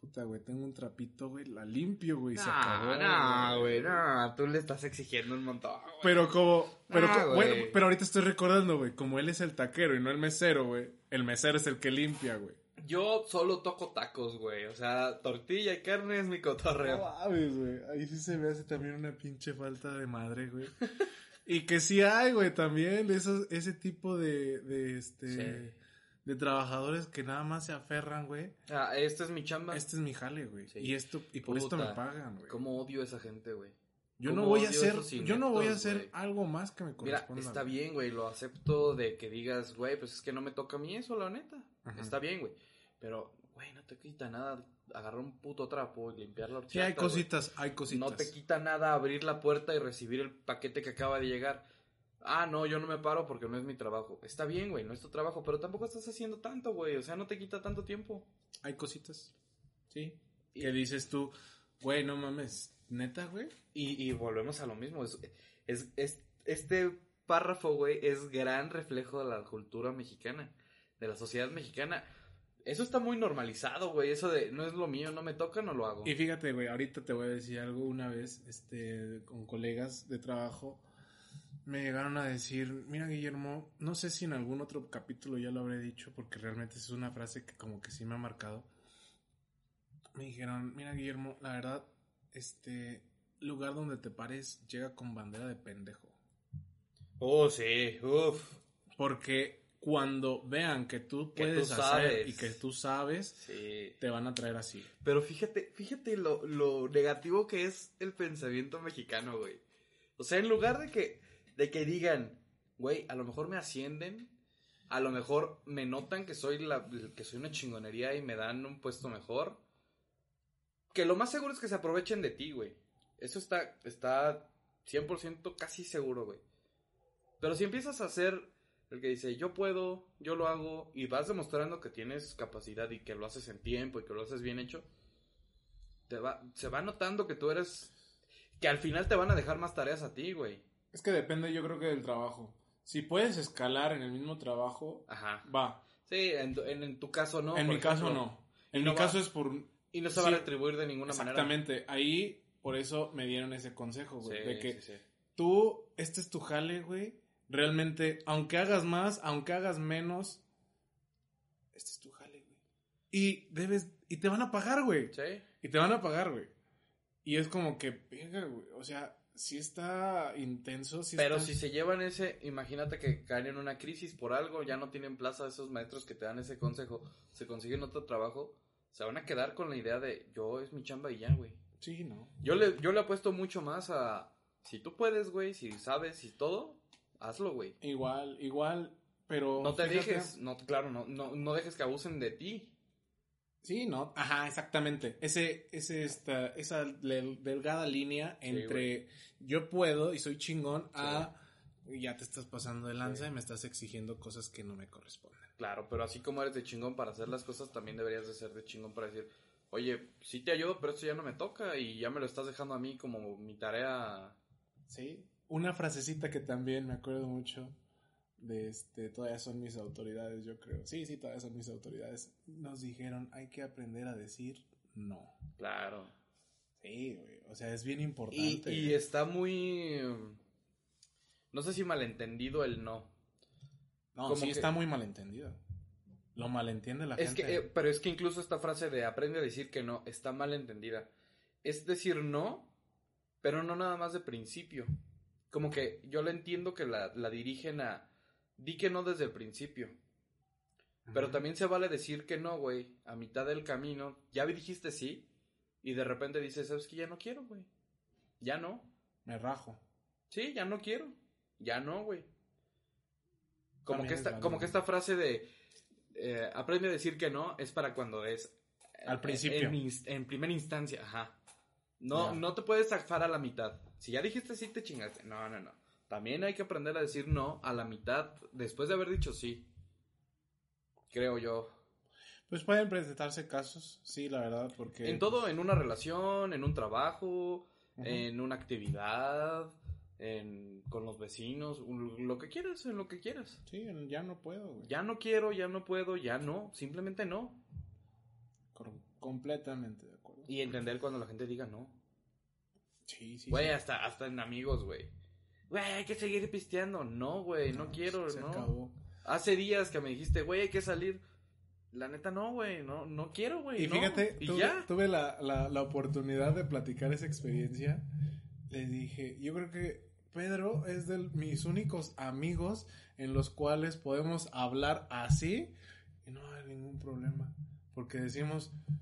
Puta, güey, tengo un trapito, güey, la limpio, güey, se acabó. No, no, güey, no, tú le estás exigiendo un montón. güey. Pero como, pero, Ah, co- güey. bueno, pero ahorita estoy recordando, güey, como él es el taquero y no el mesero, güey, el mesero es el que limpia, güey. Yo solo toco tacos, güey. O sea, tortilla y carne es mi No cotorreo. mames, güey, ahí sí se me hace también una pinche falta de madre, güey. y que sí hay, güey, también esos, ese tipo de, de, este, Sí. De trabajadores que nada más se aferran, güey. Ah, esta es mi chamba. Este es mi jale, güey. Sí. Y esto, y por esto Puta, me pagan, güey. ¿Cómo odio a esa gente, güey? Yo no voy a hacer, yo no voy a hacer güey? algo más que me Mira, corresponda. está güey. bien, güey, lo acepto de que digas, güey, pues es que no me toca a mí eso, la neta. Ajá. Está bien, güey. Pero, güey, no te quita nada agarrar un puto trapo y limpiar la horchata. Sí, hay cositas, hay cositas. No te quita nada abrir la puerta y recibir el paquete que acaba de llegar. Ah, no, yo no me paro porque no es mi trabajo. Está bien, güey, no es tu trabajo, pero tampoco estás haciendo tanto, güey. O sea, no te quita tanto tiempo. Hay cositas. Sí. Y- Que dices tú, güey, no mames, neta, güey. Y, y volvemos a lo mismo. Es, es, es- este párrafo, güey, es gran reflejo de la cultura mexicana, de la sociedad mexicana. Eso está muy normalizado, güey. Eso de no es lo mío, no me toca, no lo hago. Y fíjate, güey, ahorita te voy a decir algo. Una vez, este, con colegas de trabajo, me llegaron a decir, mira, Guillermo, no sé si en algún otro capítulo ya lo habré dicho, porque realmente es una frase que como que sí me ha marcado. Me dijeron, mira, Guillermo, la verdad, este lugar donde te pares llega con bandera de pendejo. Oh, sí, uff. Porque cuando vean que tú Que tú puedes hacer sabes. y que tú sabes, Sí. te van a traer así. Pero fíjate, fíjate lo, lo negativo que es el pensamiento mexicano, güey. O sea, en lugar de que, de que digan, güey, a lo mejor me ascienden, a lo mejor me notan que soy la, que soy una chingonería y me dan un puesto mejor. Que lo más seguro es que se aprovechen de ti, güey. Eso está, está 100% casi seguro, güey. Pero si empiezas a hacer el que dice, yo puedo, yo lo hago, y vas demostrando que tienes capacidad y que lo haces en tiempo y que lo haces bien hecho, te va, se va notando que tú eres, que al final te van a dejar más tareas a ti, güey. Es que depende, yo creo que del trabajo. Si puedes escalar en el mismo trabajo, Ajá. va. Sí, en, tu- en, en tu caso no. en mi caso no. En no mi va- caso es por... Y no se va Sí. a retribuir de ninguna manera. Exactamente. Ahí, por eso me dieron ese consejo, Sí, güey. de que sí. tú, este es tu jale, güey. Realmente, aunque hagas más, aunque hagas menos, este es tu jale, güey. Y debes, y te van a pagar, güey. Sí. Y te van a pagar, güey. Y es como que, venga, güey. O sea, sí está intenso. Sí Pero está- si se llevan ese, imagínate que caen en una crisis por algo, ya no tienen plaza esos maestros que te dan ese consejo, se consiguen otro trabajo, se van a quedar con la idea de yo es mi chamba y ya, güey. Sí, no. Yo le, yo le apuesto mucho más a si tú puedes, güey, si sabes, si todo, hazlo, güey. Igual, igual, pero... No te fíjate- dejes, no, claro, no, no, no dejes que abusen de ti. Sí, no. Ajá, exactamente. Ese, ese, esta, esa delgada línea Sí, entre yo puedo y soy chingón a ya te estás pasando de lanza Sí. y me estás exigiendo cosas que no me corresponden. Claro, pero así como eres de chingón para hacer las cosas, también deberías de ser de chingón para decir, oye, sí te ayudo, pero esto ya no me toca y ya me lo estás dejando a mí como mi tarea. Sí. Una frasecita que también me acuerdo mucho de este, todavía son mis autoridades, yo creo. Sí, sí, todavía son mis autoridades. Nos dijeron, hay que aprender a decir no. Claro. Sí, güey. O sea, es bien importante. y está muy... No sé si malentendido el no. no, como sí que- está muy malentendido. Lo malentiende la Es que, gente. eh, pero es que incluso esta frase de aprende a decir que no está mal entendida. Es decir no, pero no nada más de principio. Como que yo le entiendo que la, la dirigen a di que no desde el principio. Pero también se vale decir que no, güey, a mitad del camino. Ya dijiste sí y de repente dices, ¿sabes que Ya no quiero, güey. Ya no. Me rajo. Sí, ya no quiero. Ya no, güey. Como También que, es esta, como que esta frase de eh, aprende a decir que no es para cuando es Al eh, principio. En, primera instancia, ajá. No, Ya. no te puedes zafar a la mitad. Si ya dijiste sí, te chingaste. No, no, no. También hay que aprender a decir no a la mitad después de haber dicho sí. Creo yo. Pues pueden presentarse casos, sí, la verdad, porque... En todo, en una relación, en un trabajo, en una actividad, en, con los vecinos, lo que quieras, en lo que quieras. Sí, ya no puedo, güey. Ya no quiero, ya no puedo, ya no, simplemente no. Completamente de acuerdo. Y entender cuando la gente diga no. Sí, sí, Güey, sí. hasta, hasta en amigos, güey. Güey, hay que seguir pisteando. No, güey, no, quiero, Se no. acabó. Hace días que me dijiste, güey, hay que salir. La neta, no, güey, no, no quiero, güey. Y no. fíjate, y tuve, ya. tuve la, la, la oportunidad de platicar esa experiencia. Le dije, yo creo que Pedro es de mis únicos amigos en los cuales podemos hablar así y no hay ningún problema. Porque decimos, "Pues,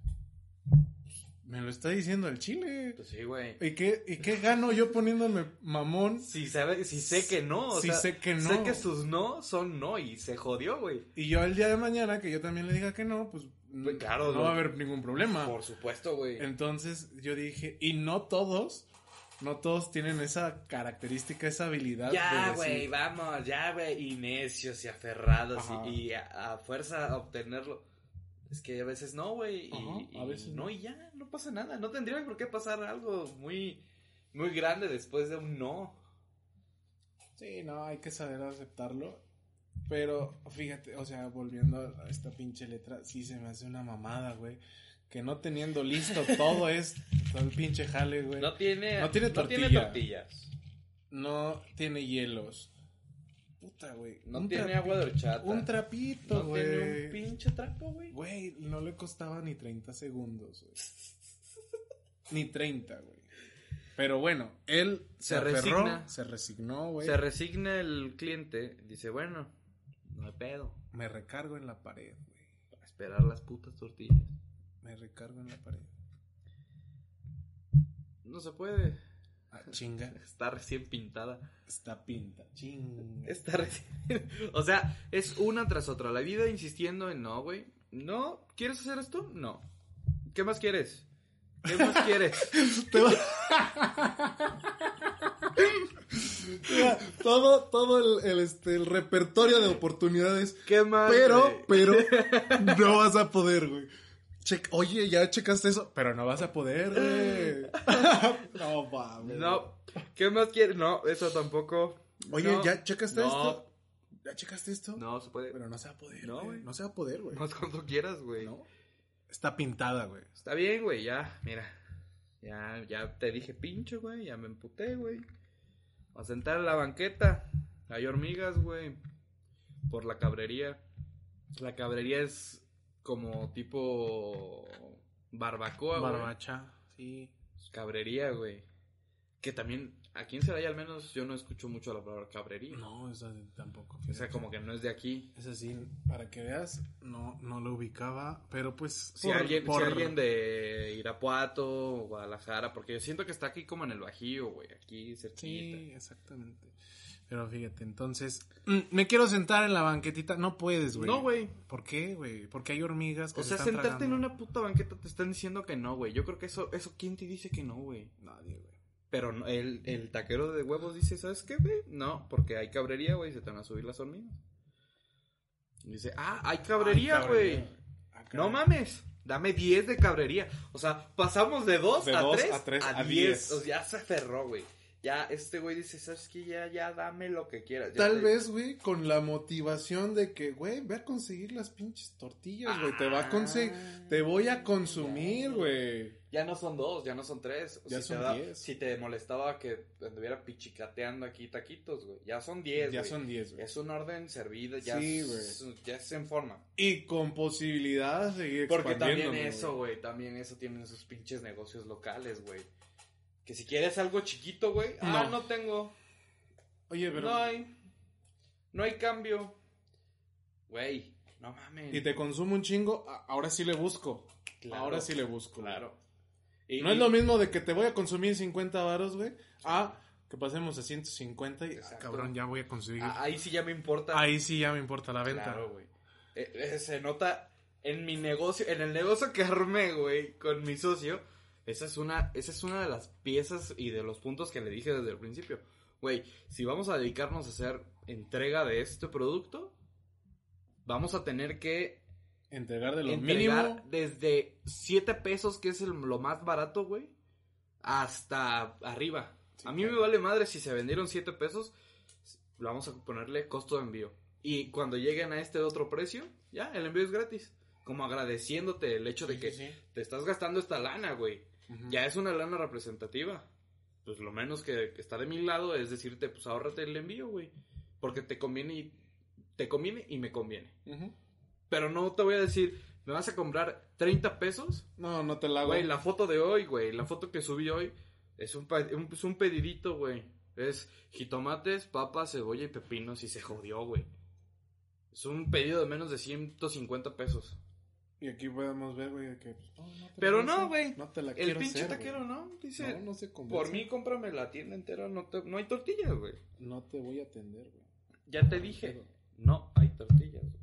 me lo está diciendo el chile. Pues sí, güey. ¿Y qué, ¿Y qué gano yo poniéndome mamón Si, sabe, si sé que no, o si sea, sé que no? Sé que sus no son no y se jodió, güey. Y yo el día de mañana que yo también le diga que no, pues, Pues claro, no no. va a haber ningún problema. Por supuesto, güey. Entonces yo dije, y no todos, no todos tienen esa característica, esa habilidad. Ya, güey, vamos, ya, güey. Y necios y aferrados Ajá. y, y a, a fuerza a obtenerlo. Es que a veces no, güey. Y, a y veces no, no. y ya, no pasa nada. No tendría por qué pasar algo muy, muy grande después de un no. Sí, no, hay que saber aceptarlo. Pero fíjate, o sea, volviendo a esta pinche letra, sí se me hace una mamada, güey. Que no teniendo listo todo es, todo el pinche jale, güey. No tiene, No tiene No tiene tortilla. tortillas. No tiene hielos. Puta, güey. No Un tiene trapi- agua de horchata. Un trapito, No tiene un güey. pinche trapo, güey. Güey, no le costaba ni 30 segundos, güey. Ni 30, güey. Pero bueno, él se, Se aferró, resigna. se resignó, güey. Se resigna el cliente. Dice, bueno, no hay pedo. Me recargo en la pared, güey. Para esperar las putas tortillas. Me recargo en la pared. No se puede. Ah, chinga. Está recién pintada. Está pinta. Chinga. Está recién. o sea, es una tras otra. La vida insistiendo en no, güey. No, ¿quieres hacer esto? No. ¿Qué más quieres? ¿Qué más quieres? Mira, todo, todo el, el, este, el repertorio de oportunidades. ¿Qué más? Pero, güey? pero, no vas a poder, güey. Che- Oye, ya checaste eso, pero no vas a poder, güey. no mames. No. ¿Qué más quieres? No, eso tampoco. Oye, No. ¿ya checaste No. esto? ¿Ya checaste esto? No, se puede. Pero no se va a poder, No, güey. No se va a poder, güey. Más cuando quieras, güey. ¿No? Está pintada, güey. Está bien, güey, ya, mira. Ya, ya te dije pincho, güey, ya me emputé, güey. A sentar en la banqueta. Hay hormigas, güey. Por la cabrería. La cabrería es como tipo barbacoa. Barbacha, sí. Cabrería, güey. Que también, aquí en Celaya al menos yo no escucho mucho la palabra cabrería. No, esa tampoco. O sea, como que no es de aquí. Es así, para que veas, no, no lo ubicaba, pero pues... Si, por- alguien, por- si alguien de Irapuato o Guadalajara, porque yo siento que está aquí como en el Bajío, güey, aquí cerquita. Sí, exactamente. Pero fíjate, entonces... mm, Me quiero sentar en la banquetita. No puedes, güey. No, güey. ¿Por qué, güey? Porque hay hormigas que O se sea, están sentarte en una puta banqueta te están diciendo que no, güey. Yo creo que eso, eso, ¿quién te dice que no, güey? Nadie, güey. Pero no- el, el taquero de huevos dice, ¿sabes qué, güey? No, porque hay cabrería, güey, se te van a subir las hormigas. Y dice, ah, hay cabrería, güey. Ah, caray. No mames. Dame 10 de cabrería. O sea, pasamos de 2 De a dos 3 a tres a a 10. diez. O sea, ya se cerró, güey. Ya este güey dice, ¿sabes qué? Ya, ya dame lo que quieras. Ya Tal te- vez, güey, con la motivación de que, güey, ve a conseguir las pinches tortillas, güey. Te va a conseguir... Te voy a consumir, güey. Ya no son dos, ya no son tres. Ya si son te da- 10. Si te molestaba que anduviera pichicateando aquí taquitos, güey. Ya son diez, Ya son 10, güey. Es un orden servido, ya, Sí, es, ya es en forma. Y con posibilidad de seguir Porque también eso, güey, también eso tienen sus pinches negocios locales, güey. Que si quieres algo chiquito, güey, ah, No. no tengo. Oye, pero... No hay. No hay cambio. Güey, no mames. Y te consumo un chingo, ahora sí le busco. Claro, ahora sí le busco. Claro. Y- No es lo mismo de que te voy a consumir 50 varos, güey, a que pasemos a 150 y, ah, cabrón, ya voy a conseguir. Ah, Ahí sí ya me importa. Ahí sí ya me importa la venta. Claro, güey. Eh, eh, se nota en mi negocio, en el negocio que armé, güey, con mi socio. Esa es una, esa es una de las piezas y de los puntos que le dije desde el principio. Güey, si vamos a dedicarnos a hacer entrega de este producto, vamos a tener que Entregar de lo entregar mínimo. desde 7 pesos, que es el- lo más barato, güey, hasta arriba. Sí, a mí claro. me vale madre si se vendieron 7 pesos, vamos a ponerle costo de envío. Y cuando lleguen a este otro precio, ya, el envío es gratis. Como agradeciéndote el hecho de Sí, que sí, te estás gastando esta lana, güey. Ya es una lana representativa. Pues lo menos que, que está de mi lado es decirte, pues ahórrate el envío, güey. Porque te conviene y te conviene y me conviene. Pero no te voy a decir, ¿me vas a comprar 30 pesos? No, no te la hago. Güey, la foto de hoy, güey, la foto que subí hoy es un- es un pedidito, güey. Es jitomates, papas, cebolla y pepinos y se jodió, güey. Es un pedido de menos de 150 pesos. Y aquí podemos ver, güey, que. pues, no, no te Pero no, güey. No te la El pinche hacer, taquero, ¿no? Dice, No, no se convence. por mí cómprame la tienda entera, no, te- no hay tortillas, güey. No te voy a atender, güey. Ya te dije, no hay tortillas, güey.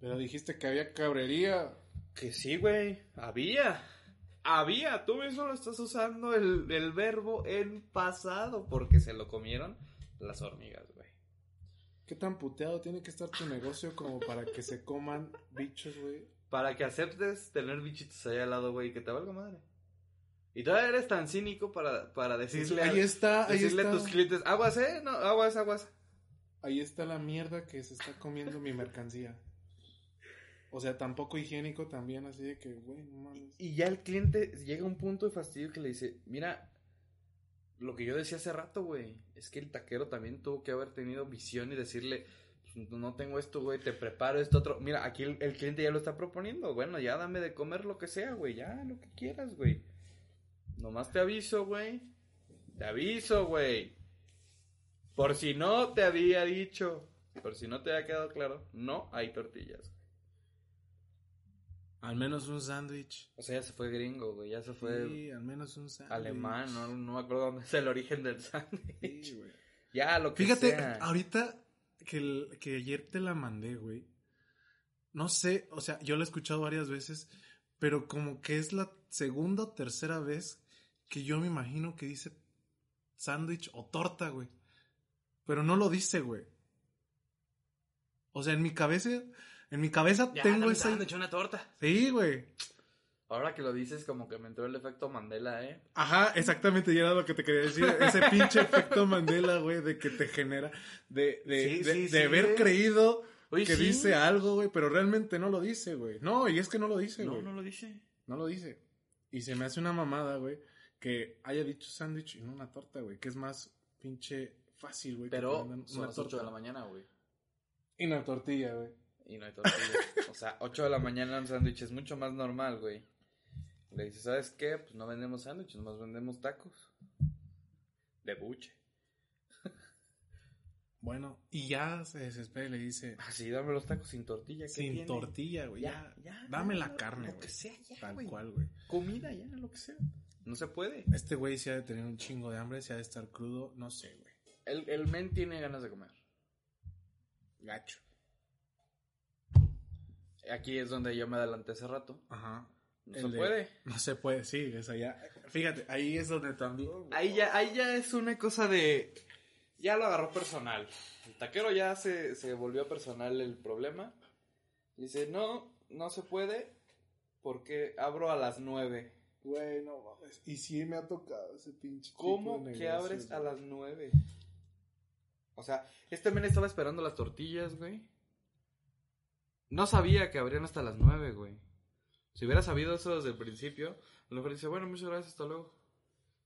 Pero dijiste que había cabrería. Que sí, güey, había. Había, tú mismo lo estás usando el, el verbo en pasado porque se lo comieron las hormigas, güey. ¿Qué tan puteado tiene que estar tu negocio como para que se coman bichos, güey? Para que aceptes tener bichitos ahí al lado, güey, que te valga madre. Y todavía eres tan cínico para, para decirle, ahí a, está, ahí decirle está. a tus clientes, aguas, eh, no, aguas, aguas. Ahí está la mierda que se está comiendo mi mercancía. O sea, tampoco higiénico también, así de que, güey, no mames. Y ya el cliente llega a un punto de fastidio que le dice, mira, lo que yo decía hace rato, güey, es que el taquero también tuvo que haber tenido visión y decirle, "Pues, no tengo esto, güey, te preparo esto otro. Mira, aquí el, cliente ya lo está proponiendo, bueno, ya dame de comer lo que sea, güey, ya, lo que quieras, güey. Nomás te aviso, güey. Te aviso, güey. Por si no te había dicho, por si no te había quedado claro, no hay tortillas. Al menos un sándwich. O sea, ya se fue gringo, güey, ya se fue... Sí, al menos un sándwich. alemán, no, no me acuerdo dónde es el origen del sándwich. Sí, güey. Ya, lo que Fíjate, sea. ahorita que, el- que ayer te la mandé, güey. No sé, o sea, yo la he escuchado varias veces, pero como que es la segunda o tercera vez que yo me imagino que dice sándwich o torta, güey. Pero no lo dice, güey. O sea, en mi cabeza, en mi cabeza Ya, tengo esa... sándwich, una torta. Sí, güey. Ahora que lo dices, como que me entró el efecto Mandela, ¿eh? Ajá, exactamente, ya era lo que te quería decir. Ese pinche efecto Mandela, güey, de que te genera, de, de, Sí, de, sí, de sí, haber güey. creído que sí. dice algo, güey, pero realmente no lo dice, güey. No, y es que no lo dice, No, güey. no lo dice. No lo dice. Y se me hace una mamada, güey, que haya dicho sándwich y no una torta, güey, que es más pinche fácil, güey. que Pero vendan son una las 8 torta. de la mañana, güey. Y una tortilla, güey. Y no hay tortilla. o sea, 8 de la mañana un sándwich es mucho más normal, güey. Le dices, ¿sabes qué? Pues no vendemos sándwiches, nomás vendemos tacos. De buche. Bueno, y ya se desespera y le dice, Así, dame los tacos sin tortilla. ¿qué sin tiene? tortilla, güey, ya, ya. dame la lo- carne, Lo güey. que sea, ya, tal güey. cual, güey. Comida, ya, lo que sea. No se puede. Este güey se ha de tener un chingo de hambre, se ha de estar crudo, no sé, güey. El, el men tiene ganas de comer. Gacho. Aquí es donde yo me adelanté hace rato. Ajá. No El se de- puede. No se puede, sí, es allá. Fíjate, ahí es donde también. Ahí ya, ahí ya es una cosa de. Ya lo agarró personal. El taquero ya se, se volvió personal el problema. Dice, no, no se puede porque abro a las nueve. Güey, no mames. Y sí me ha tocado ese pinche. tipo ¿Cómo de que abres a las nueve? O sea, este men estaba esperando las tortillas, güey. No sabía que abrían hasta las nueve, güey. Si hubiera sabido eso desde el principio, a lo mejor dice, bueno, muchas gracias, hasta luego.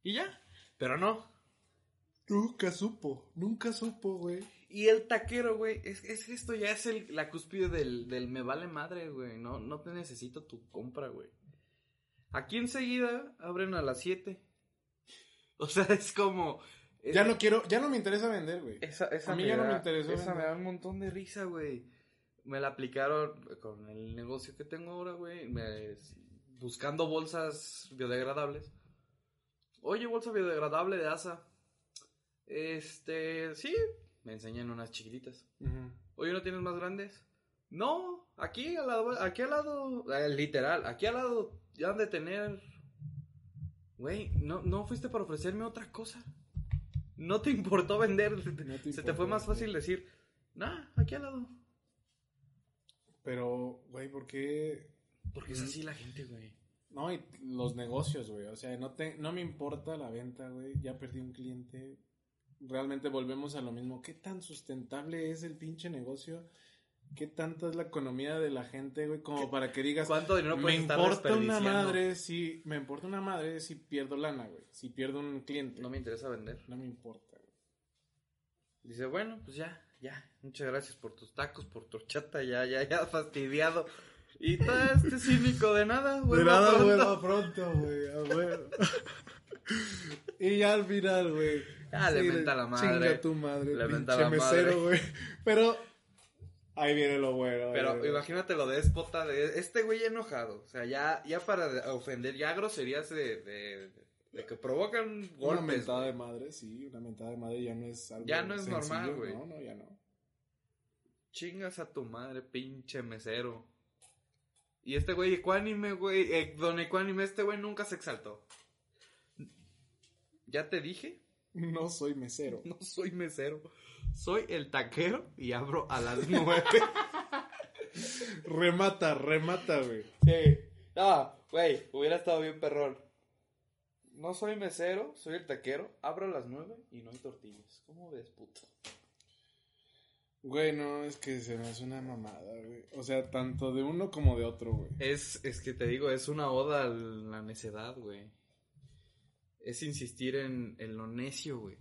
Y ya. Pero no. Nunca supo, nunca supo, güey. Y el taquero, güey, es, es esto ya es el, la cúspide del, del me vale madre, güey. No, no te necesito tu compra, güey. Aquí enseguida abren a las 7. O sea, es como... es- Ya no quiero, ya no me interesa vender, güey. Esa, esa A mí ya no me interesó Esa me da un montón de risa, güey. Me la aplicaron con el negocio que tengo ahora, güey. me- buscando bolsas biodegradables. Oye, bolsa biodegradable de asa. Este, sí. Me enseñan unas chiquititas. Oye, ¿no tienes más grandes? No, aquí al lado, aquí al lado, eh, literal, aquí al lado ya han de tener Güey, no, no fuiste para ofrecerme otra cosa. No te importó vender. No te Se te fue más fácil decir, nah, aquí al lado. Pero, güey, ¿por qué? Porque es así la gente, güey. No, y los negocios, güey. O sea, no, te, no me importa la venta, güey. Ya perdí un cliente. Realmente volvemos a lo mismo. ¿Qué tan sustentable es el pinche negocio? ¿Qué tanta es la economía de la gente, güey? Como para que digas, ¿Cuánto dinero me importa una madre si... Me importa una madre si pierdo lana, güey. Si pierdo un cliente. No me interesa vender. No me importa, güey. Dice, bueno, pues ya, ya. Muchas gracias por tus tacos, por tu chata, ya, ya, ya, fastidiado. Y todo este cínico de nada, güey. De nada, vuelva pronto, güey. y ya al final, güey. Ah, le menta la madre. Chinga tu madre, Le pinche la mesero, madre. güey. Pero ahí viene lo bueno. Pero viene. imagínate lo déspota de este güey enojado. O sea, ya, ya para ofender, ya groserías de, de, de que provocan Una golpes. mentada güey. de madre, sí. Una mentada de madre ya no es algo Ya no es sencillo, normal, güey. No, no, ya no. Chingas a tu madre, pinche mesero. Y este güey ecuánime, güey, eh, don ecuánime, este güey nunca se exaltó. Ya te dije, No soy mesero. no soy mesero. Soy el taquero y abro a las nueve. remata, remata, güey. Sí. No, güey, hubiera estado bien perrón. No soy mesero, soy el taquero, abro a las nueve y no hay tortillas. ¿Cómo ves, puto? Güey, no, es que se me hace una mamada, güey. O sea, tanto de uno como de otro, güey. Es, es que te digo, es una oda a la necedad, güey. Es insistir en, en lo necio, güey.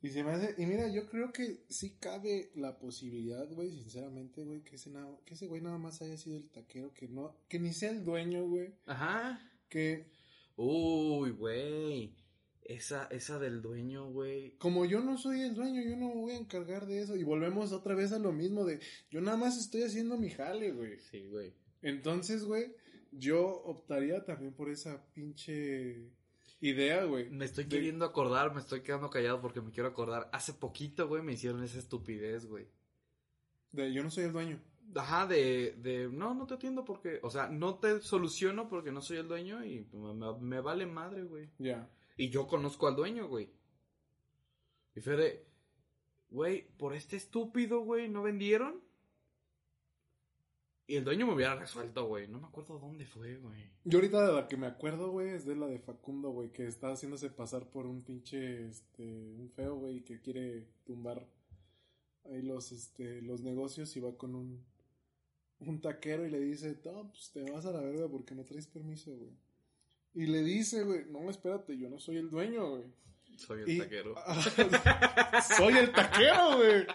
Y se me hace, y mira, yo creo que sí cabe la posibilidad, güey, sinceramente, güey, que ese, que ese güey nada más haya sido el taquero, que no, que ni sea el dueño, güey, Ajá. Que Uy, güey. Esa, esa del dueño, güey. como yo no soy el dueño, yo no me voy a encargar de eso. Y volvemos otra vez a lo mismo de, yo nada más estoy haciendo mi jale, güey. Sí, güey. Entonces, güey, yo optaría también por esa pinche idea, güey. Me estoy De- queriendo acordar, me estoy quedando callado porque me quiero acordar. Hace poquito, güey, me hicieron esa estupidez, güey. De, yo no soy el dueño. Ajá, de, de, no, no te atiendo porque, o sea, no te soluciono porque no soy el dueño y me, vale madre, güey. Ya. Y yo conozco al dueño, güey. Y fue de, güey, por este estúpido, güey, ¿no vendieron? Y el dueño me hubiera resuelto, güey. No me acuerdo dónde fue, güey. Yo ahorita de la que me acuerdo, güey, es de la de Facundo, güey, que está haciéndose pasar por un pinche, este, un feo, güey, que quiere tumbar ahí los, este, los negocios y va con un, un taquero y le dice, no, pues te vas a la verga porque no traes permiso, güey. Y le dice, güey, no, espérate, yo no soy el dueño, güey. Soy el Y- taquero. soy el taquero, güey.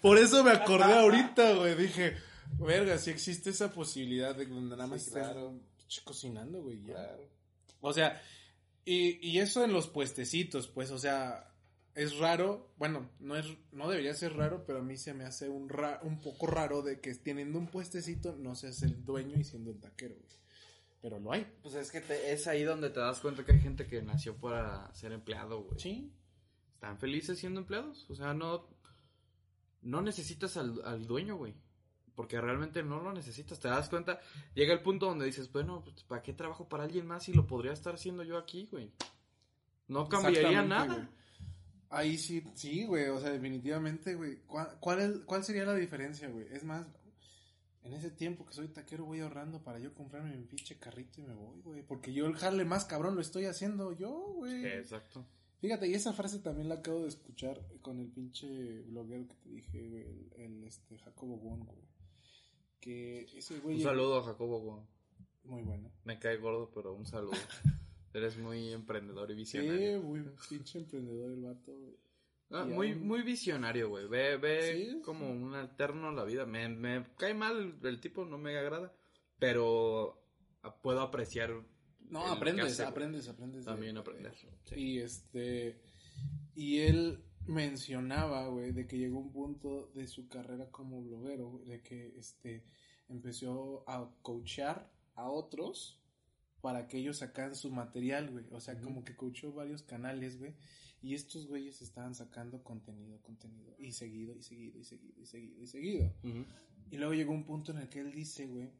Por eso me acordé ahorita, güey. Dije, verga, si existe esa posibilidad de donde nada más Sí, claro. cocinando, güey. ya. Claro. O sea, y, y eso en los puestecitos, pues, o sea, es raro. Bueno, no es, no debería ser raro, pero a mí se me hace un, ra- un poco raro de que teniendo un puestecito no seas el dueño y siendo el taquero, güey. Pero lo hay. Pues es que te- es ahí donde te das cuenta que hay gente que nació para ser empleado, güey. Sí. Están felices siendo empleados. O sea, no, no necesitas al, al dueño, güey. Porque realmente no lo necesitas. Te das cuenta. Llega el punto donde dices, bueno, pues, ¿para qué trabajo para alguien más si lo podría estar haciendo yo aquí, güey? No cambiaría nada. güey. Ahí sí, sí, güey, o sea, definitivamente, güey. ¿Cuál, cuál, es- ¿Cuál sería la diferencia, güey? Es más, en ese tiempo que soy taquero voy ahorrando para yo comprarme mi pinche carrito y me voy, güey. Porque yo el jale más cabrón lo estoy haciendo yo, güey. Exacto. Fíjate, y esa frase también la acabo de escuchar con el pinche bloguero que te dije, güey, el, el, este, Jacobo Wong, güey. Que ese güey... Un saludo a Jacobo, güey. Muy bueno. Me cae gordo, pero un saludo. Eres muy emprendedor y Sí, visionario. muy pinche emprendedor el vato, güey. Ah, muy, aún- muy visionario, güey. Ve, ve Sí, como sí. un alterno a la vida. Me, me cae mal el tipo, no me agrada. Pero puedo apreciar. No, aprendes, hace, aprendes, aprendes. de- También de aprender. eso. sí. Y este. Y él mencionaba, güey, de que llegó un punto de su carrera como bloguero, de que este empezó a coachear a otros para que ellos sacaran su material, güey. O sea, como que coachó varios canales, güey. Y estos güeyes estaban sacando contenido, contenido. Y seguido, y seguido, y seguido, y seguido, y seguido. Y luego llegó un punto en el que él dice, güey,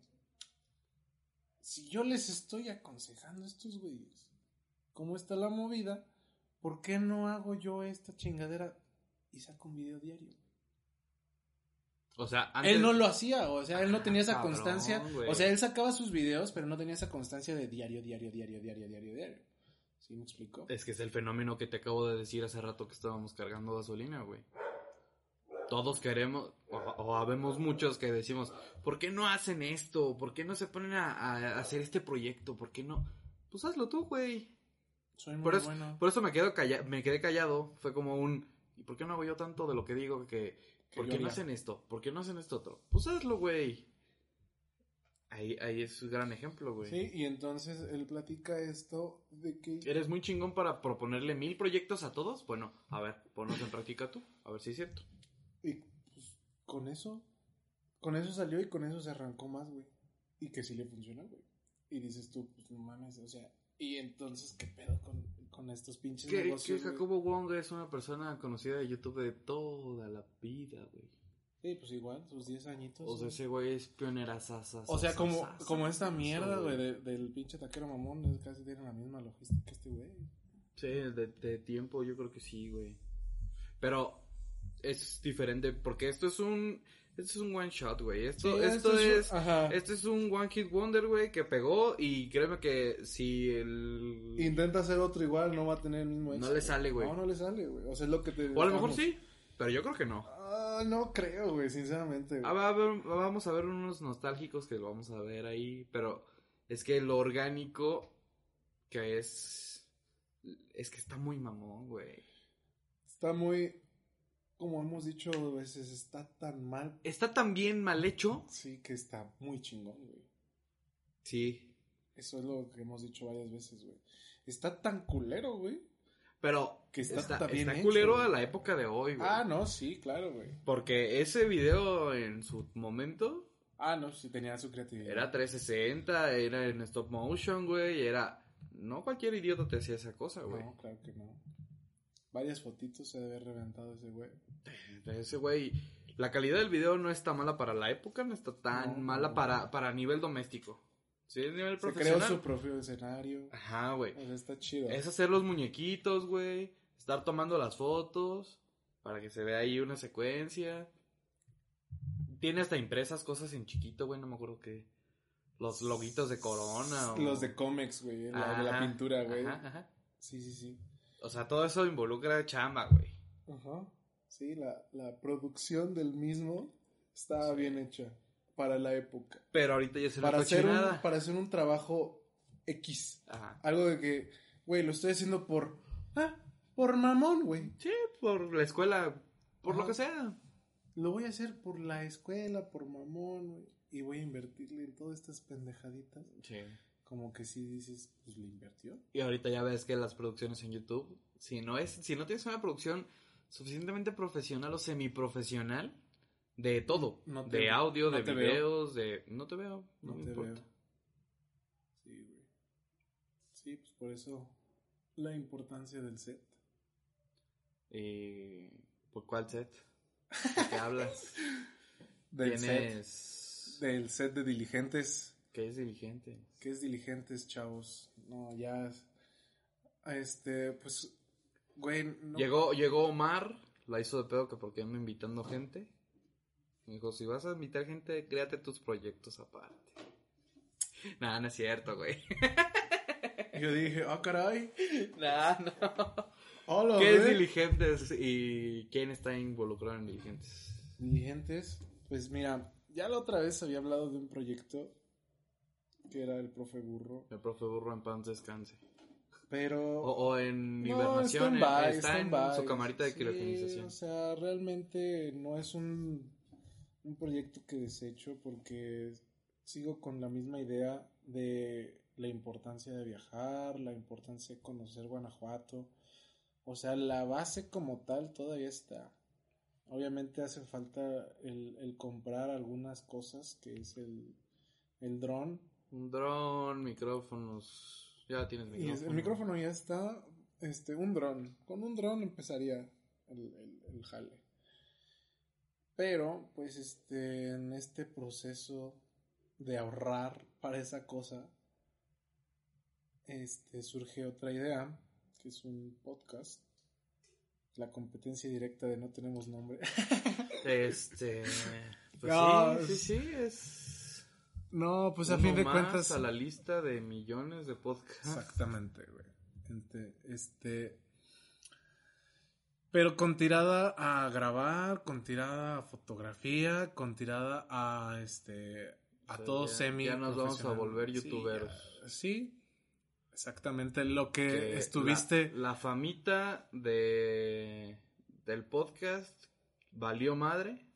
si yo les estoy aconsejando a estos güeyes cómo está la movida, ¿por qué no hago yo esta chingadera y saco un video diario? O sea, Él no lo hacía, o sea, él no tenía esa Ah, cabrón, constancia. O sea, él sacaba sus videos, pero no tenía esa constancia de diario, diario, diario, diario, diario, diario. ¿Sí me explicó? Es que es el fenómeno que te acabo de decir hace rato que estábamos cargando gasolina, güey. Todos queremos, o, o habemos muchos que decimos, ¿por qué no hacen esto? ¿Por qué no se ponen a, a hacer este proyecto? ¿Por qué no? Pues hazlo tú, güey. Soy muy Por eso, bueno. por eso me, quedo calla- me quedé callado. Fue como un, ¿y por qué no hago yo tanto de lo que digo? Que ¿Por qué no hacen esto? ¿Por qué no hacen esto otro? Pues hazlo, güey. Ahí, ahí es un gran ejemplo, güey. Sí, y entonces él platica esto de que... ¿Eres muy chingón para proponerle mil proyectos a todos? Bueno, a ver, ponlos en práctica tú, a ver si es cierto. Y pues con eso, con eso salió y con eso se arrancó más, güey. Y que sí le funciona, güey. Y dices tú, pues no mames, o sea, y entonces, ¿qué pedo con, con estos pinches Que, que negocios? Jacobo Wong es una persona conocida de YouTube de toda la vida, güey. Sí, pues igual, sus 10 añitos. O sea, ese güey es pionera sasa. O sea, como, como esta mierda, güey, de- del pinche taquero mamón, casi tiene la misma logística que este güey. Sí, de, de tiempo yo creo que sí, güey. Pero es diferente porque esto es un esto es un one shot, güey. Esto, Sí, esto, un- es, Ajá. esto es un one hit wonder, güey, que pegó y créeme que si el Intenta hacer otro igual, no va a tener el mismo No éxito. le sale, güey. No, no le sale, güey. O sea, es lo que te... o a lo mejor sí, pero yo creo que no. Ah, no creo, güey, sinceramente. güey. Va a ver- vamos a ver unos nostálgicos que lo vamos a ver ahí, pero es que lo orgánico que es es que está muy mamón, güey. Está muy... Como hemos dicho a veces, está tan mal. Está tan bien mal hecho. Sí, que está muy chingón, güey. Sí, Eso es lo que hemos dicho varias veces, güey. Está tan culero, güey. pero Que está está, tan bien está hecho, culero güey. a la época de hoy, güey. Ah, no, sí, claro, güey. Porque ese video en su momento Ah, no, sí tenía su creatividad. era 360, era en stop motion, güey, era no cualquier idiota te hacía esa cosa, güey. No, claro que no. Varias fotitos se debe haber reventado ese güey. Ese güey, la calidad del video no está mala para la época, no está tan No, mala no. para, para nivel doméstico. Sí, a nivel Se creó profesional. su propio escenario. Ajá, güey. O sea, está chido. Es hacer los muñequitos, güey. Estar tomando las fotos para que se vea ahí una secuencia. Tiene hasta impresas cosas en chiquito, güey, no me acuerdo qué. Los loguitos de Corona o... Los de cómics, güey. La, la pintura, güey. Ajá, ajá. Sí, sí, sí. O sea, todo eso involucra chamba, güey. Ajá. Sí, la, la producción del mismo estaba Sí. bien hecha para la época. Pero ahorita ya se Para hacer, un, para hacer un trabajo X. Ajá. Algo de que, güey, lo estoy haciendo por... Ah, por mamón, güey. Sí, por la escuela, por lo que sea. Lo voy a hacer por la escuela, por mamón, güey. Y voy a invertirle en todas estas pendejaditas. Sí. Como que si dices, pues le invirtió. Y ahorita ya ves que las producciones en YouTube, si no es, si no tienes una producción suficientemente profesional o semiprofesional, de todo, No te- de audio, no de videos, de no te veo, no, No me te importa. veo. Sí, güey. Sí, pues por eso la importancia del set. Eh, ¿Por cuál set? ¿De qué hablas? Del set. Tienes Del set de diligentes. ¿Qué es diligente? ¿Qué es diligentes, chavos? No, ya. Este, pues. Güey, no. Llegó, llegó Omar, la hizo de pedo que porque ando invitando gente. Me dijo, si vas a invitar gente, créate tus proyectos aparte. Nada, no es cierto, güey. Yo dije, ah, caray. Nah, no. Hola, ¿Qué es. Diligentes y quién está involucrado en Diligentes? Diligentes. Pues mira, ya la otra vez había hablado de un proyecto que era el profe burro. El profe Burro en paz descanse. Pero. O, o en No, hibernación, eh, está en stand-by. su camarita de Sí, criogenización. o sea, realmente no es un, un proyecto que desecho porque sigo con la misma idea de la importancia de viajar, la importancia de conocer Guanajuato. O sea, la base como tal todavía está. Obviamente hace falta el, el comprar algunas cosas, que es el, el dron. Un dron, micrófonos. Ya tienes micrófono. el micrófono ya está, este, un dron. Con un dron empezaría el, el- el jale. Pero, pues, este, en este proceso de ahorrar para esa cosa, este, surge otra idea, que es un podcast. La competencia directa de no tenemos nombre. Este. Pues No, sí, sí, sí, es. No, pues a uno fin de más cuentas. A la lista de millones de podcasts. Exactamente, güey. Ente- Este. Pero con tirada a grabar, con tirada a fotografía, con tirada a este. A O sea, todo ya- semi. ya nos vamos a volver Sí, youtuberos. Sí, exactamente. Lo que, que estuviste. La, la famita de. del podcast valió madre.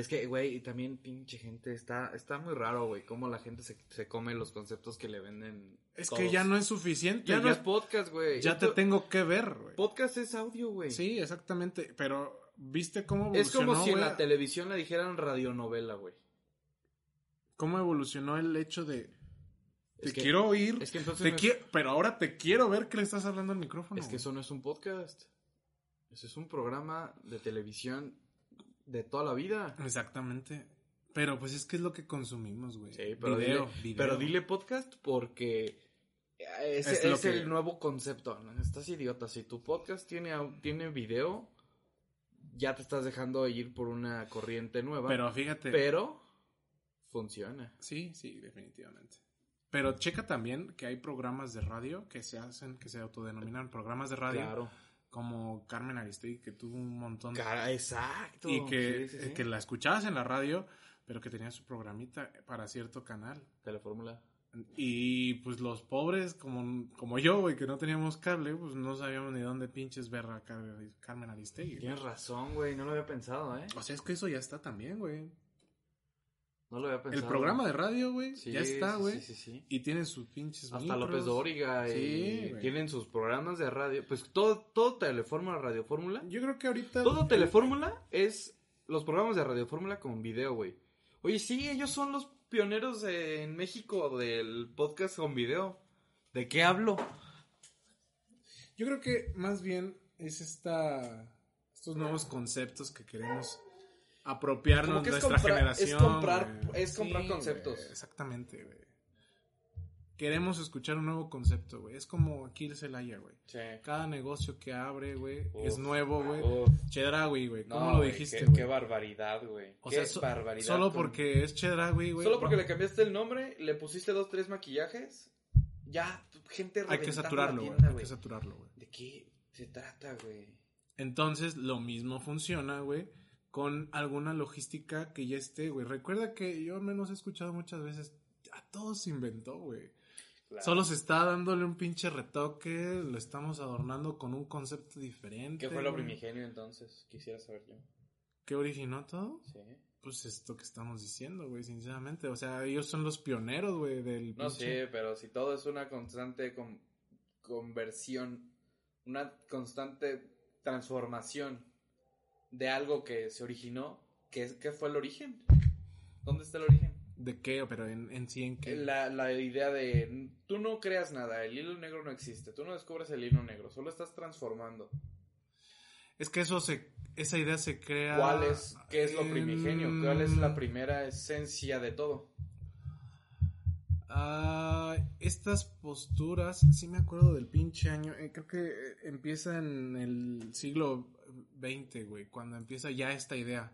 Es que, güey, y también pinche gente, está, está muy raro, güey, cómo la gente se, se come los conceptos que le venden. es todos. que ya no es suficiente. Ya Ya, no es podcast, güey. ya te tengo que ver, güey. Podcast es audio, güey. Sí, exactamente. Pero, ¿viste cómo Es evolucionó? como si en la televisión le dijeran radionovela, güey. ¿Cómo evolucionó el hecho de. Te Es que- quiero oír. Es que entonces. Te no es- qui- pero ahora te quiero ver que le estás hablando al micrófono. Es que eso no es un podcast. Eso es un programa de televisión de toda la vida. Exactamente. Pero pues es que es lo que consumimos, güey. Sí, pero Video, dile, video. pero dile podcast porque ese Es es, que- el nuevo concepto. Estás idiota. Si tu podcast tiene, tiene video, ya te estás dejando ir por una corriente nueva. Pero fíjate. pero funciona. Sí, sí, definitivamente. Pero checa también que hay programas de radio que se hacen, que se autodenominan programas de radio. Claro. Como Carmen Aristegui, que tuvo un montón de... Cara, exacto. Y que, Sí, sí, sí. que la escuchabas en la radio, pero que tenía su programita para cierto canal. Telefórmula. Y pues los pobres, como, como yo, güey, que no teníamos cable, pues no sabíamos ni dónde pinches ver a Car- Carmen Aristegui. güey. Tienes razón, güey. No lo había pensado, ¿eh? O sea, es que eso ya está también, güey. No lo había pensado. El programa de radio, güey, Sí, ya está, güey. Sí, sí, sí. Y tienen sus pinches Hasta micros. López Dóriga y Sí, güey. tienen sus programas de radio. Pues todo, todo Telefórmula, Radiofórmula. Yo creo que ahorita... Todo Telefórmula es los programas de Radiofórmula con video, güey. Oye, sí, ellos son los pioneros en México del podcast con video. ¿De qué hablo? Yo creo que más bien es esta... Estos nuevos conceptos que queremos apropiarnos de es nuestra comprar- generación. es comprar- es conceptos. exactamente, güey. Queremos escuchar un nuevo concepto, güey. Es como aquí el Celaya, güey. Sí. Cada negocio que abre, güey, es nuevo, güey. Uf, Chedraui, güey. no, ¿Cómo lo dijiste, güey? qué barbaridad, güey. O qué sea, so- barbaridad. solo con- porque es Chedraui, güey. Solo porque le cambiaste el nombre, le pusiste dos, tres maquillajes. Ya, gente Hay que saturarlo, güey. Hay que saturarlo, güey. ¿De qué se trata, güey? Entonces, lo mismo funciona, güey, con alguna logística que ya esté, güey. Recuerda que yo al menos he escuchado muchas veces, a todo se inventó, güey. Claro. Solo se está dándole un pinche retoque, lo estamos adornando con un concepto diferente. ¿Qué fue lo primigenio entonces? Quisiera saber yo. ¿Qué originó todo? Sí. Pues esto que estamos diciendo, güey, sinceramente. O sea, ellos son los pioneros, güey, del No pinche- sé, pero si todo es una constante con- conversión, una constante transformación de algo que se originó, ¿qué, qué fue el origen? ¿Dónde está el origen? ¿De qué? Pero en, en sí, ¿en qué? La, la idea de tú no creas nada, el hilo negro no existe, tú no descubres el hilo negro, solo estás transformando. Es que eso se... Esa idea se crea... ¿Cuál es, qué es lo en- primigenio? ¿Cuál es la primera esencia de todo? Ah, estas posturas, sí me acuerdo del pinche año, eh, creo que eh, empieza en el siglo XX, güey, cuando empieza ya esta idea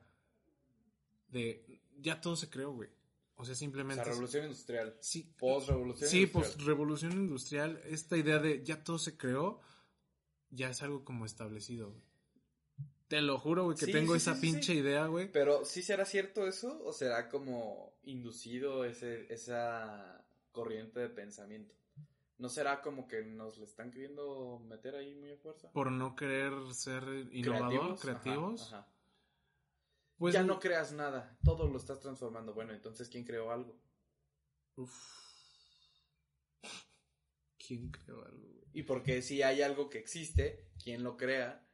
de, ya todo se creó, güey. O sea, O simplemente... sea, revolución industrial, sí, post-revolución sí, industrial. post-revolución industrial, esta idea de ya todo se creó, ya es algo como establecido, güey. Te lo juro, güey, que Sí, tengo sí, esa pinche idea, güey. Pero ¿sí será cierto eso o será como inducido ese, esa corriente de pensamiento? ¿No será como que nos le están queriendo meter ahí muy a fuerza? Por no querer ser innovador, creativos. Ajá, ajá. Pues ya no creas nada, todo lo estás transformando. Bueno, entonces ¿quién creó algo? Uf. ¿Quién creó algo, güey? Y porque si hay algo que existe, ¿quién lo crea?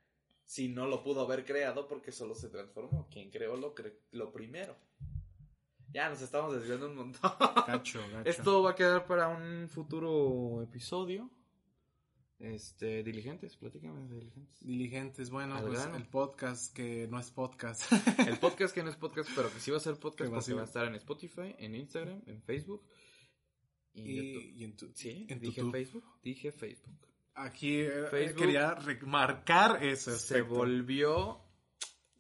Si no lo pudo haber creado porque solo se transformó. ¿Quién creó lo, cre- lo primero? Ya nos estamos desviando un montón. Gacho, gacho. Esto va a quedar para un futuro episodio. Este, diligentes, platícame de diligentes. Diligentes, bueno, Al pues grano. el podcast que no es podcast. El podcast que no es podcast, pero que sí va a ser podcast va porque ser- va a estar en Spotify, en Instagram, en Facebook y, y, YouTube. y en tu- Sí, en dije YouTube. Facebook, dije Facebook. Aquí eh, Facebook. quería remarcar eso. Se volvió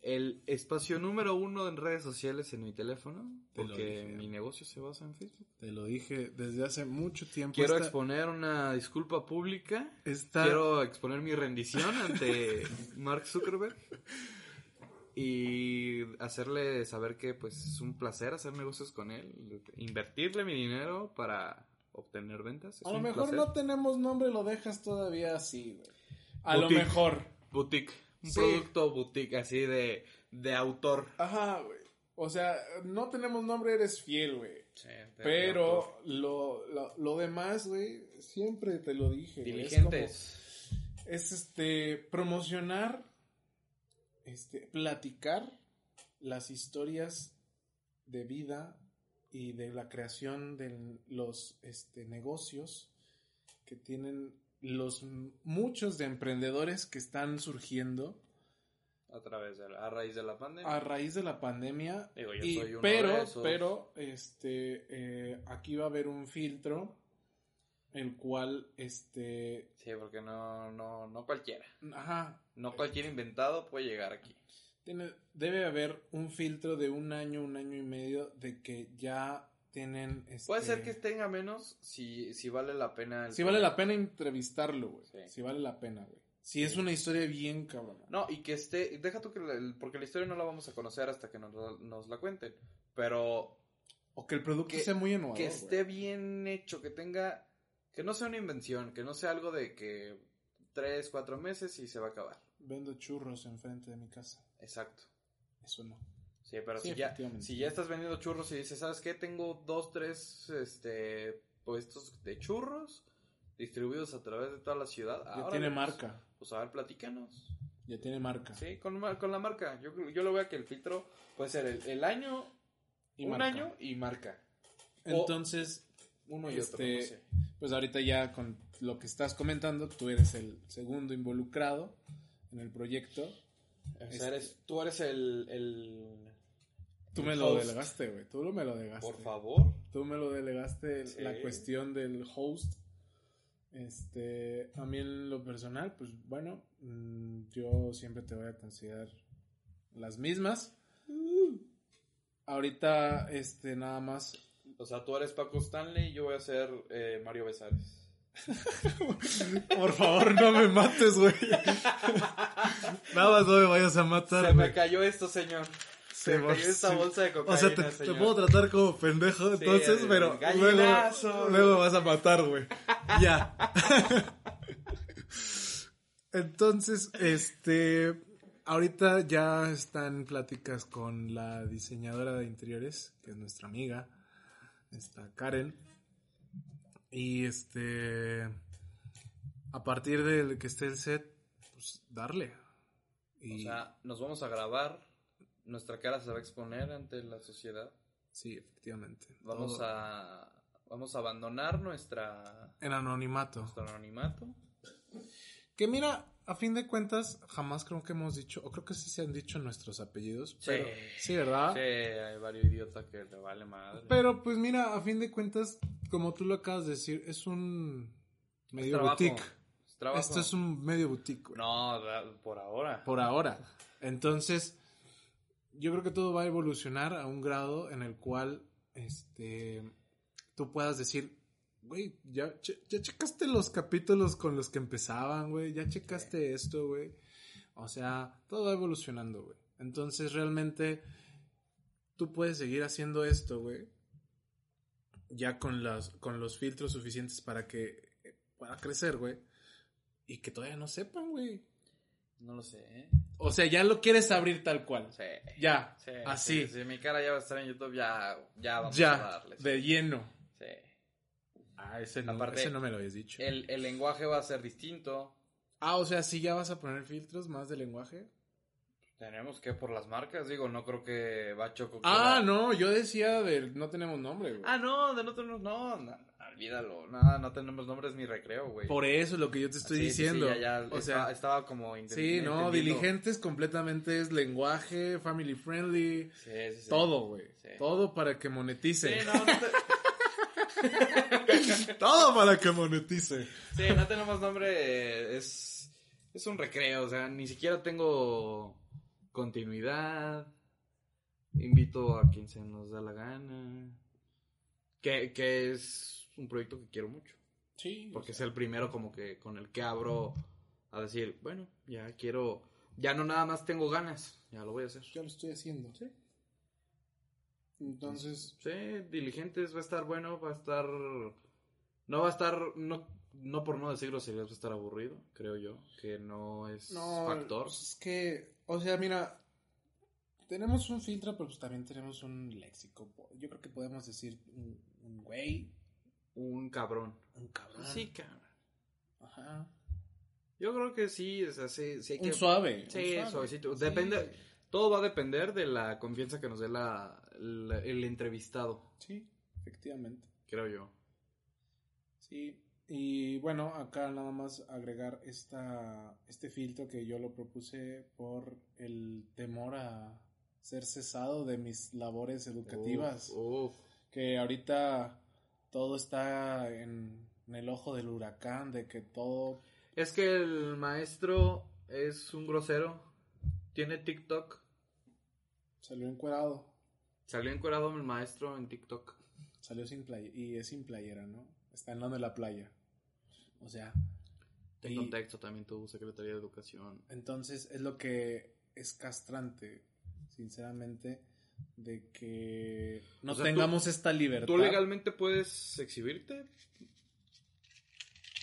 el espacio número uno en redes sociales en mi teléfono Te porque dije. mi negocio se basa en Facebook. Te lo dije desde hace mucho tiempo. Quiero Esta- exponer una disculpa pública. esta- Quiero exponer mi rendición ante Mark Zuckerberg y hacerle saber que pues es un placer hacer negocios con él, invertirle mi dinero para obtener ventas. es A lo mejor placer. no tenemos nombre, lo dejas todavía así, güey. A Boutique. lo mejor. Boutique, un Sí. producto boutique así de, de autor. Ajá, güey. O sea, no tenemos nombre, eres fiel, güey. autor. Pero lo, lo, lo demás, güey, siempre te lo dije. es diligentes. como- Es, este, promocionar, este, platicar las historias de vida y de la creación de los este, negocios que tienen los muchos de emprendedores que están surgiendo a través de la- a raíz de la pandemia. a raíz de la pandemia. Digo, yo Y- soy uno pero, de esos. pero, este, eh, aquí va a haber un filtro, el cual, este, Sí, porque no, no, no cualquiera. ajá, No cualquier inventado puede llegar aquí. tiene, debe haber un filtro de un año, un año y medio de que ya tienen, este, Puede ser que tenga menos si, si vale la pena. el si vale la pena entrevistarlo, güey, Sí. si vale la pena, güey. Si es una historia bien cabrona. No, y que esté. Deja tú que. la- porque la historia no la vamos a conocer hasta que nos, la- nos la cuenten. Pero O que el producto que- sea muy innovador, que güey. esté bien hecho, que tenga. Que no sea una invención, que no sea algo de que. Tres, cuatro meses y se va a acabar. Vendo churros enfrente de mi casa. Exacto. Eso no. Sí, pero Sí, si, ya, si ya estás vendiendo churros y dices, ¿sabes qué? Tengo dos, tres este, puestos de churros distribuidos a través de toda la ciudad. Ya Ahora, tiene pues, marca. Pues a ver, platícanos. Ya tiene marca. Sí, con, con la marca. Yo, yo lo veo que el filtro puede ser el, el año, Y un marca. año y marca. Entonces, Uno y otro, Este, no sé. pues ahorita ya con lo que estás comentando, tú eres el segundo involucrado en el proyecto. O sea, este- eres, tú eres el, el... Tú me lo host. delegaste, güey. Tú me lo delegaste. Por favor. Tú me lo delegaste Sí. la cuestión del host. Este, a mí en lo personal, pues bueno, mm, yo siempre te voy a considerar las mismas. Ahorita, este, nada más O sea, tú eres Paco Stanley y yo voy a ser eh, Mario Besares. Por favor, no me mates, güey. Nada más no me vayas a matar, Se me cayó esto, señor. Se me va- cayó esta sí. bolsa de O cocaína, sea, te, puedo tratar como pendejo, Sí, entonces, pero luego, gallinazo, luego me vas a matar, güey. Ya. Entonces, este, ahorita ya están pláticas con la diseñadora de interiores, que es nuestra amiga, esta Karen. Y este, a partir de que esté el set, pues darle. O sea, nos vamos a grabar, nuestra cara se va a exponer ante la sociedad. sí, efectivamente. Vamos Todo a vamos a abandonar nuestra En anonimato. nuestro anonimato. Que mira, a fin de cuentas, jamás creo que hemos dicho, o creo que sí se han dicho nuestros apellidos, pero sí, ¿verdad? Sí, hay varios idiotas que le vale madre. Pero pues mira, a fin de cuentas, como tú lo acabas de decir, es un medio boutique. Es trabajo. Esto es un medio boutique, güey, No, por ahora. por ahora. Entonces, yo creo que todo va a evolucionar a un grado en el cual, este, tú puedas decir, güey, ya, che- ya checaste los capítulos con los que empezaban, güey, ya checaste esto, güey. O sea, todo va evolucionando, güey. Entonces, realmente, tú puedes seguir haciendo esto, güey. Ya con, las, con los filtros suficientes para que pueda crecer, güey. Y que todavía no sepan, güey. No lo sé, ¿eh? O sea, ya lo quieres abrir tal cual. Sí. Ya, Sí, así. sí, Si mi cara ya va a estar en YouTube, ya, ya vamos a ya, darle. sí. de lleno. Sí. Ah, ese no, Aparte, ese no me lo habías dicho. El, el lenguaje va a ser distinto. Ah, o sea, sí ya vas a poner filtros más de lenguaje. Tenemos que por las marcas, digo, no creo que Bachoco Ah, quiera- no, yo decía de no tenemos nombre, güey. Ah, no, de no tenemos, no, no, olvídalo, nada, no tenemos nombres ni recreo, güey. Por eso es lo que yo te estoy Sí, sí, sí, diciendo. ya, ya, o estaba, sea, estaba como intent- sí, no, diligentes completamente es lenguaje, family friendly, Sí, sí, sí. todo, güey. Sí. Todo para que Sí, monetice. no, no, te- todo para que monetice. sí, no tenemos nombre, es, es un recreo, o sea, ni siquiera tengo continuidad, invito a quien se nos da la gana, que, que es un proyecto que quiero mucho. Sí. Porque es el primero como que con el que abro a decir, bueno, ya quiero, ya no nada más tengo ganas, ya lo voy a hacer. Ya lo estoy haciendo. Sí. Entonces, Sí, diligentes va a estar bueno, va a estar, no va a estar, no, no por no decir groserías va a estar aburrido, creo yo, que no es no, factor. pues es que, o sea, mira, tenemos un filtro, pero pues también tenemos un léxico. Yo creo que podemos decir un, un güey, Un cabrón. un cabrón. Sí, cabrón. Ajá. Yo creo que sí, o sea, sí, sí hay que... Un suave. Sí, un suave. suavecito. Sí. Depende, todo va a depender de la confianza que nos dé la, la- el entrevistado, Sí, efectivamente. creo yo. Sí, y bueno, acá nada más agregar esta, este filtro que yo lo propuse por el temor a ser cesado de mis labores educativas, Uf, uf. que ahorita todo está en, en el ojo del huracán, de que todo... Es que el maestro es un grosero. Tiene TikTok. Salió encuerado, Salió encuerado el maestro en TikTok. salió sin playa, y es sin playera, ¿no? Está en la de la playa. O sea... En y- contexto también tuvo Secretaría de Educación. Entonces es lo que es castrante, sinceramente, de que no O sea, tengamos esta libertad. ¿Tú legalmente puedes exhibirte?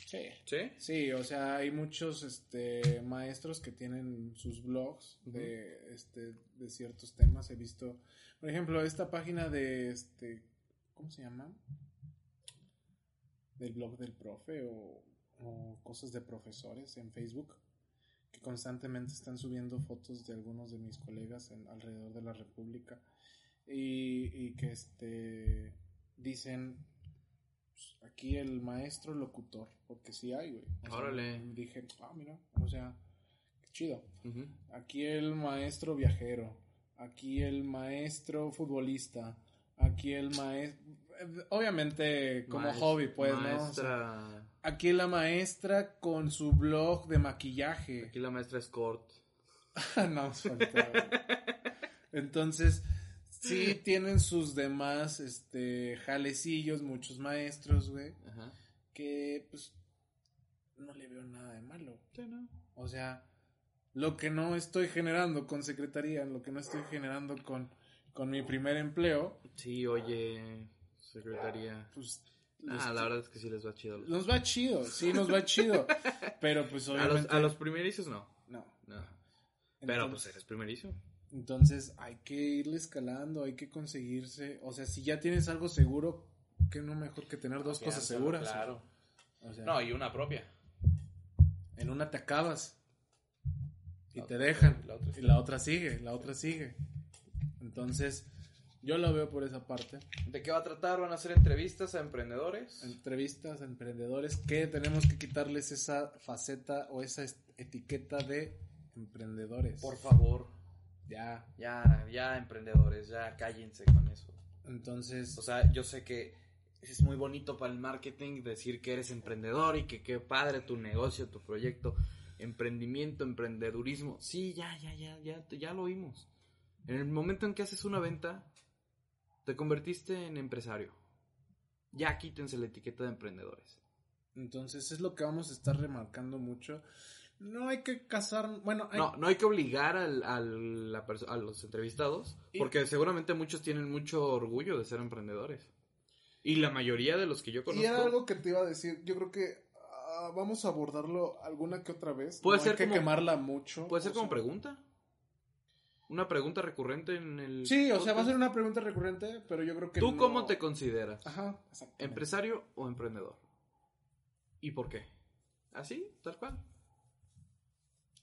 Sí. ¿Sí? Sí, o sea, hay muchos este, maestros que tienen sus blogs de, este, de ciertos temas. He visto, por ejemplo, esta página de, este, ¿cómo se llama? Del blog del profe o, o cosas de profesores en Facebook, que constantemente están subiendo fotos de algunos de mis colegas en, alrededor de la República y, y que este, dicen pues, aquí el maestro locutor, porque sí hay, güey. O sea, Órale. dije, ah, mira, o sea, qué chido. Aquí el maestro viajero, aquí el maestro futbolista, aquí el maestro... Obviamente como hobby, pues, ¿no? O sea, Maestra... aquí la maestra con su blog de maquillaje. Aquí la maestra es Cort. no, faltaba. Entonces, sí tienen sus demás este jalecillos, muchos maestros, güey, Ajá. que pues no le veo nada de malo. Sí, ¿no? O sea, lo que no estoy generando con secretaría, lo que no estoy generando con, con mi primer empleo, Sí, oye, Secretaría. pues Ah, la verdad es que sí les va chido. los- nos va chido, sí, nos va chido. Pero pues A los, obviamente... a los primerizos no. No. No. Pero Entonces- pues eres primerizo. Entonces hay que irle escalando, hay que conseguirse, o sea, si ya tienes algo seguro, ¿qué no mejor que tener dos cosas seguras? Claro. O sea, No, y una propia. en una te acabas y La te otra- dejan la otra y la otra sigue, la otra sigue. Entonces, yo lo veo por esa parte. ¿De qué va a tratar? ¿Van a hacer entrevistas a emprendedores? Entrevistas a emprendedores que tenemos que quitarles esa faceta o esa es- etiqueta de emprendedores. Por favor. Ya. Ya, ya, emprendedores, ya cállense con eso. Entonces, O sea, yo sé que es muy bonito para el marketing decir que eres emprendedor y que qué padre tu negocio, tu proyecto, emprendimiento, emprendedurismo. Sí, ya, ya, ya, ya, ya lo oímos. En el momento en que haces una venta, te convertiste en empresario. Ya quítense la etiqueta de emprendedores. entonces es lo que vamos a estar remarcando mucho. No hay que casar, bueno, hay- No, no hay que obligar al, al- la a los entrevistados, Y- porque seguramente muchos tienen mucho orgullo de ser emprendedores. Y la mayoría de los que yo conozco... Y era algo que te iba a decir. Yo creo que ah, vamos a abordarlo alguna que otra vez. Puede No ser hay que como- quemarla mucho. ¿Puede ser como sea- pregunta? ¿Una pregunta recurrente en el... Sí, o sea, va a ser una pregunta recurrente, pero yo creo que ¿Tú no- cómo te consideras? Ajá. ¿Empresario o emprendedor? ¿Y por qué? ¿Así? ¿Tal cual?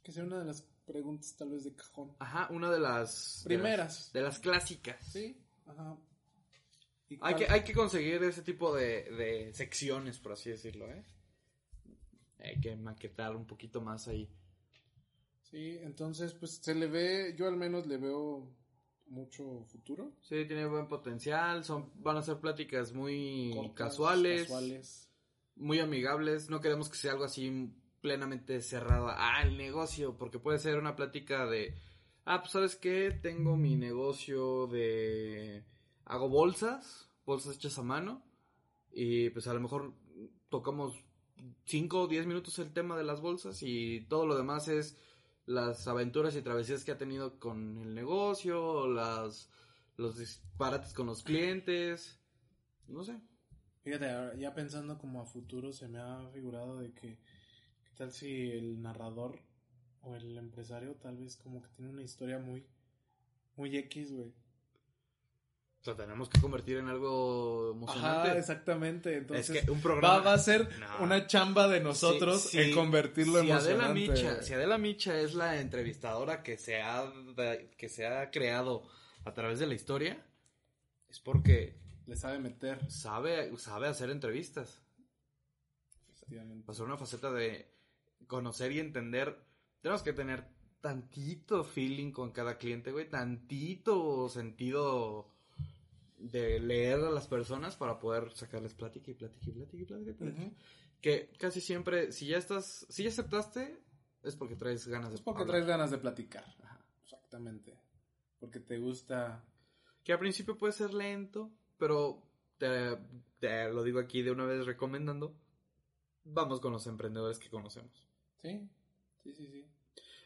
Que sea una de las preguntas tal vez de cajón. Ajá, una de las... Primeras. De las, de las clásicas. Sí, ajá. ¿Y Hay que, hay que conseguir ese tipo de, de secciones, por así decirlo, ¿eh? Hay que maquetar un poquito más ahí. Sí, entonces pues se le ve, yo al menos le veo mucho futuro. Sí, tiene buen potencial, son, van a ser pláticas muy Cortas, casuales, casuales. muy amigables, no queremos que sea algo así plenamente cerrado a el negocio, porque puede ser una plática de, ah, pues sabes qué, tengo mi negocio de, hago bolsas, bolsas hechas a mano, y pues a lo mejor tocamos 5 o 10 minutos el tema de las bolsas y todo lo demás es las aventuras y travesías que ha tenido con el negocio, las, los disparates con los clientes, no sé. Fíjate, ya pensando como a futuro, se me ha figurado de que, ¿qué tal si el narrador o el empresario tal vez como que tiene una historia muy, muy X, güey? O sea, tenemos que convertir en algo emocionante. Ajá, exactamente. Entonces, es que un va, programa... va a ser No. una chamba de nosotros Sí, sí. en convertirlo si Adela emocionante. Micha, si Adela Micha es la entrevistadora que se ha que se ha creado a través de la historia, es porque Le sabe meter, sabe sabe hacer entrevistas. efectivamente. Va a ser una faceta de conocer y entender. Tenemos que tener tantito feeling con cada cliente, güey, tantito sentido de leer a las personas para poder sacarles plática y plática y plática y plática. y plática. Ujú. Que casi siempre, si ya estás, si ya aceptaste, es porque traes ganas de Es porque hablar. traes ganas de platicar. Ajá. Exactamente. Porque te gusta. Que al principio puede ser lento, pero te, te lo digo aquí de una vez recomendando. Vamos con los emprendedores que conocemos. Sí, sí, sí, sí.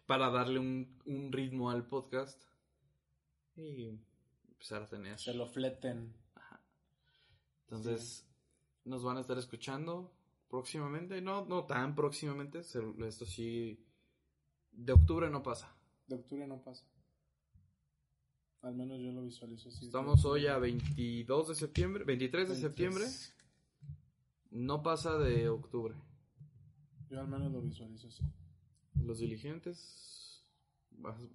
Para darle un, un ritmo al podcast y empezar a tener. Se lo fleten. Ajá. Entonces, nos van a estar escuchando próximamente. No, no tan próximamente. se- Esto sí. De octubre no pasa. De octubre no pasa. Al menos yo lo visualizo así. Estamos hoy a 22 de septiembre, 23 de 23. septiembre. No pasa de octubre. Yo al menos lo visualizo así. Los diligentes.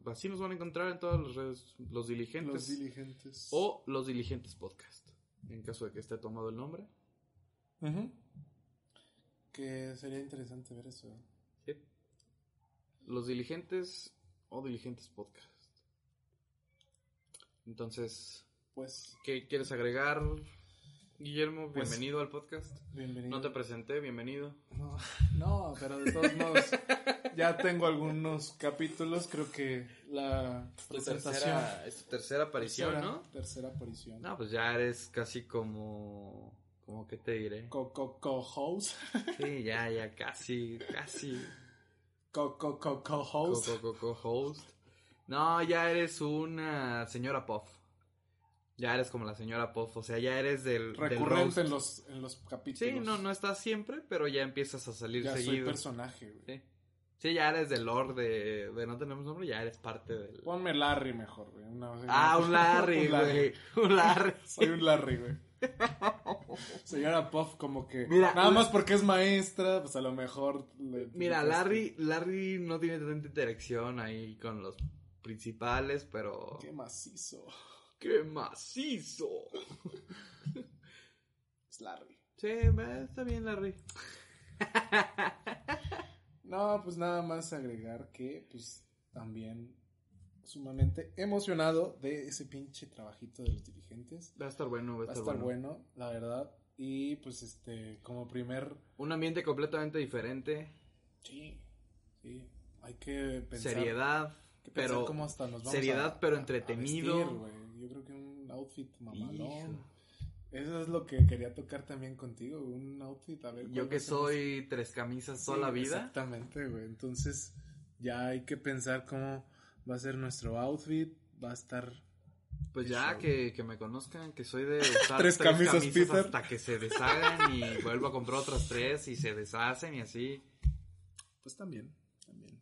Así nos van a encontrar en todas las redes. Los diligentes. Los diligentes. o los diligentes podcast. En caso de que esté tomado el nombre. Que sería interesante ver eso. ¿eh? Sí. Los diligentes o diligentes podcast. Entonces, Pues, ¿qué quieres agregar, Guillermo? Pues- Bienvenido al podcast. bienvenido. No te presenté, bienvenido. No, no, pero de todos modos, ya tengo algunos capítulos. Creo que la presentación. es tu tercera aparición, tercera- ¿no? Tercera aparición. No, pues ya eres casi como... como ¿Qué te diré? Co- co- Co-host. Sí, ya, ya, casi, casi. Co- co- co- Co-host. Co- co- co- co-host. No, ya eres una señora Puff. Ya eres como la señora Puff, o sea, ya eres del, del Recurrente en los, en los capítulos. Sí, no, no estás siempre, pero ya empiezas a salir Ya soy seguido. personaje, güey. Sí. Sí, ya eres del Lord de, de No Tenemos Nombre, ya eres parte del... Ponme Larry mejor, güey. Ah, un Larry, Un Larry. güey. Un Larry. Soy un Larry, güey. Señora Puff, como que. Mira, nada más porque es maestra, pues a lo mejor. le- Mira, le- Larry, Larry no tiene tanta interacción ahí con los principales, pero... Qué macizo. ¡Qué macizo! Es Larry. Sí, está bien, Larry. No, pues nada más agregar que, pues también sumamente emocionado de ese pinche trabajito de los dirigentes. Va a estar bueno, va a Va a estar, estar bueno. bueno, la verdad. Y pues este, como primer. Un ambiente completamente diferente. Sí, sí. Hay que pensar. seriedad, hay que pensar pero... cómo hasta nos vamos seriedad, a- pero a- a entretenido. vestir. Yo creo que un outfit mamalón. Hijo. Eso es lo que quería tocar también contigo, un outfit, a ver. Yo que soy tres camisas Sí, toda la vida. Exactamente, güey. Entonces, ya hay que pensar cómo va a ser nuestro outfit. Va a estar. Pues ya show. que, que me conozcan, que soy de usar Tres camisas, Peter. hasta que se deshagan y vuelvo a comprar otras tres y se deshacen y así. Pues también, también.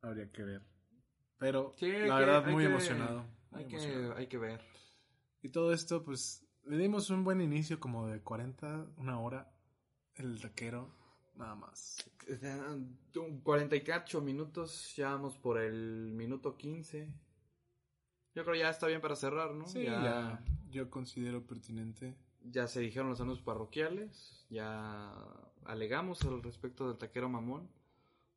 Habría que ver. Pero, Sí, la que- verdad, muy que- emocionado. Muy Hay que, hay que ver. Y todo esto, pues, le dimos un buen inicio, como de 40, una hora. El taquero. Nada más. 48 minutos, ya vamos por el minuto 15. Yo creo ya está bien para cerrar, ¿no? Sí, ya, yo considero pertinente. Ya se dijeron los anuncios parroquiales, ya alegamos al respecto del taquero mamón.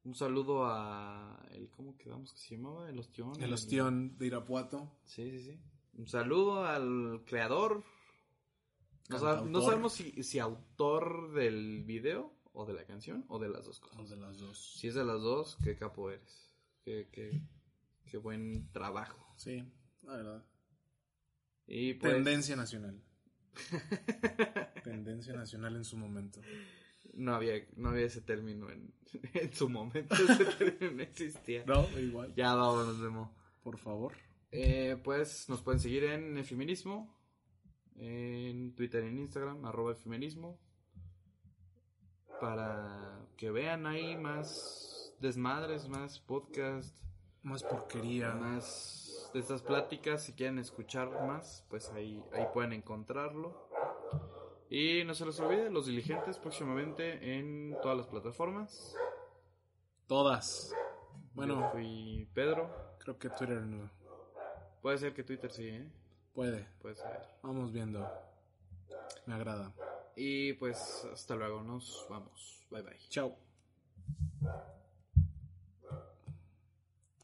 Un saludo a el ¿cómo quedamos que se llamaba? El ostión. El ostión de Irapuato. Sí, sí, sí. Un saludo al creador. No, sab- no sabemos si, si autor del video o de la canción o de las dos cosas. Los de las dos. Si es de las dos, qué capo eres. Qué, qué, qué buen trabajo. Sí, la verdad. Y pues, Tendencia nacional. Tendencia nacional en su momento. No había, no había ese término en, en su momento. Ese término no existía. No, igual. Ya vámonos, Memo. Por favor. Eh, pues nos pueden seguir en Efemerismo, en Twitter y en Instagram, arroba Efemerismo, para que vean ahí más desmadres, más podcast, Más porquería. más de estas pláticas. Si quieren escuchar más, pues ahí, ahí pueden encontrarlo. Y no se les olvide, los diligentes próximamente en todas las plataformas. Todas. Yo Bueno, fui Pedro. creo que Twitter no. Puede ser que Twitter sí, ¿eh? Puede. Puede ser. Vamos viendo. Me agrada. Y pues hasta luego, nos vamos. Bye bye. Chao.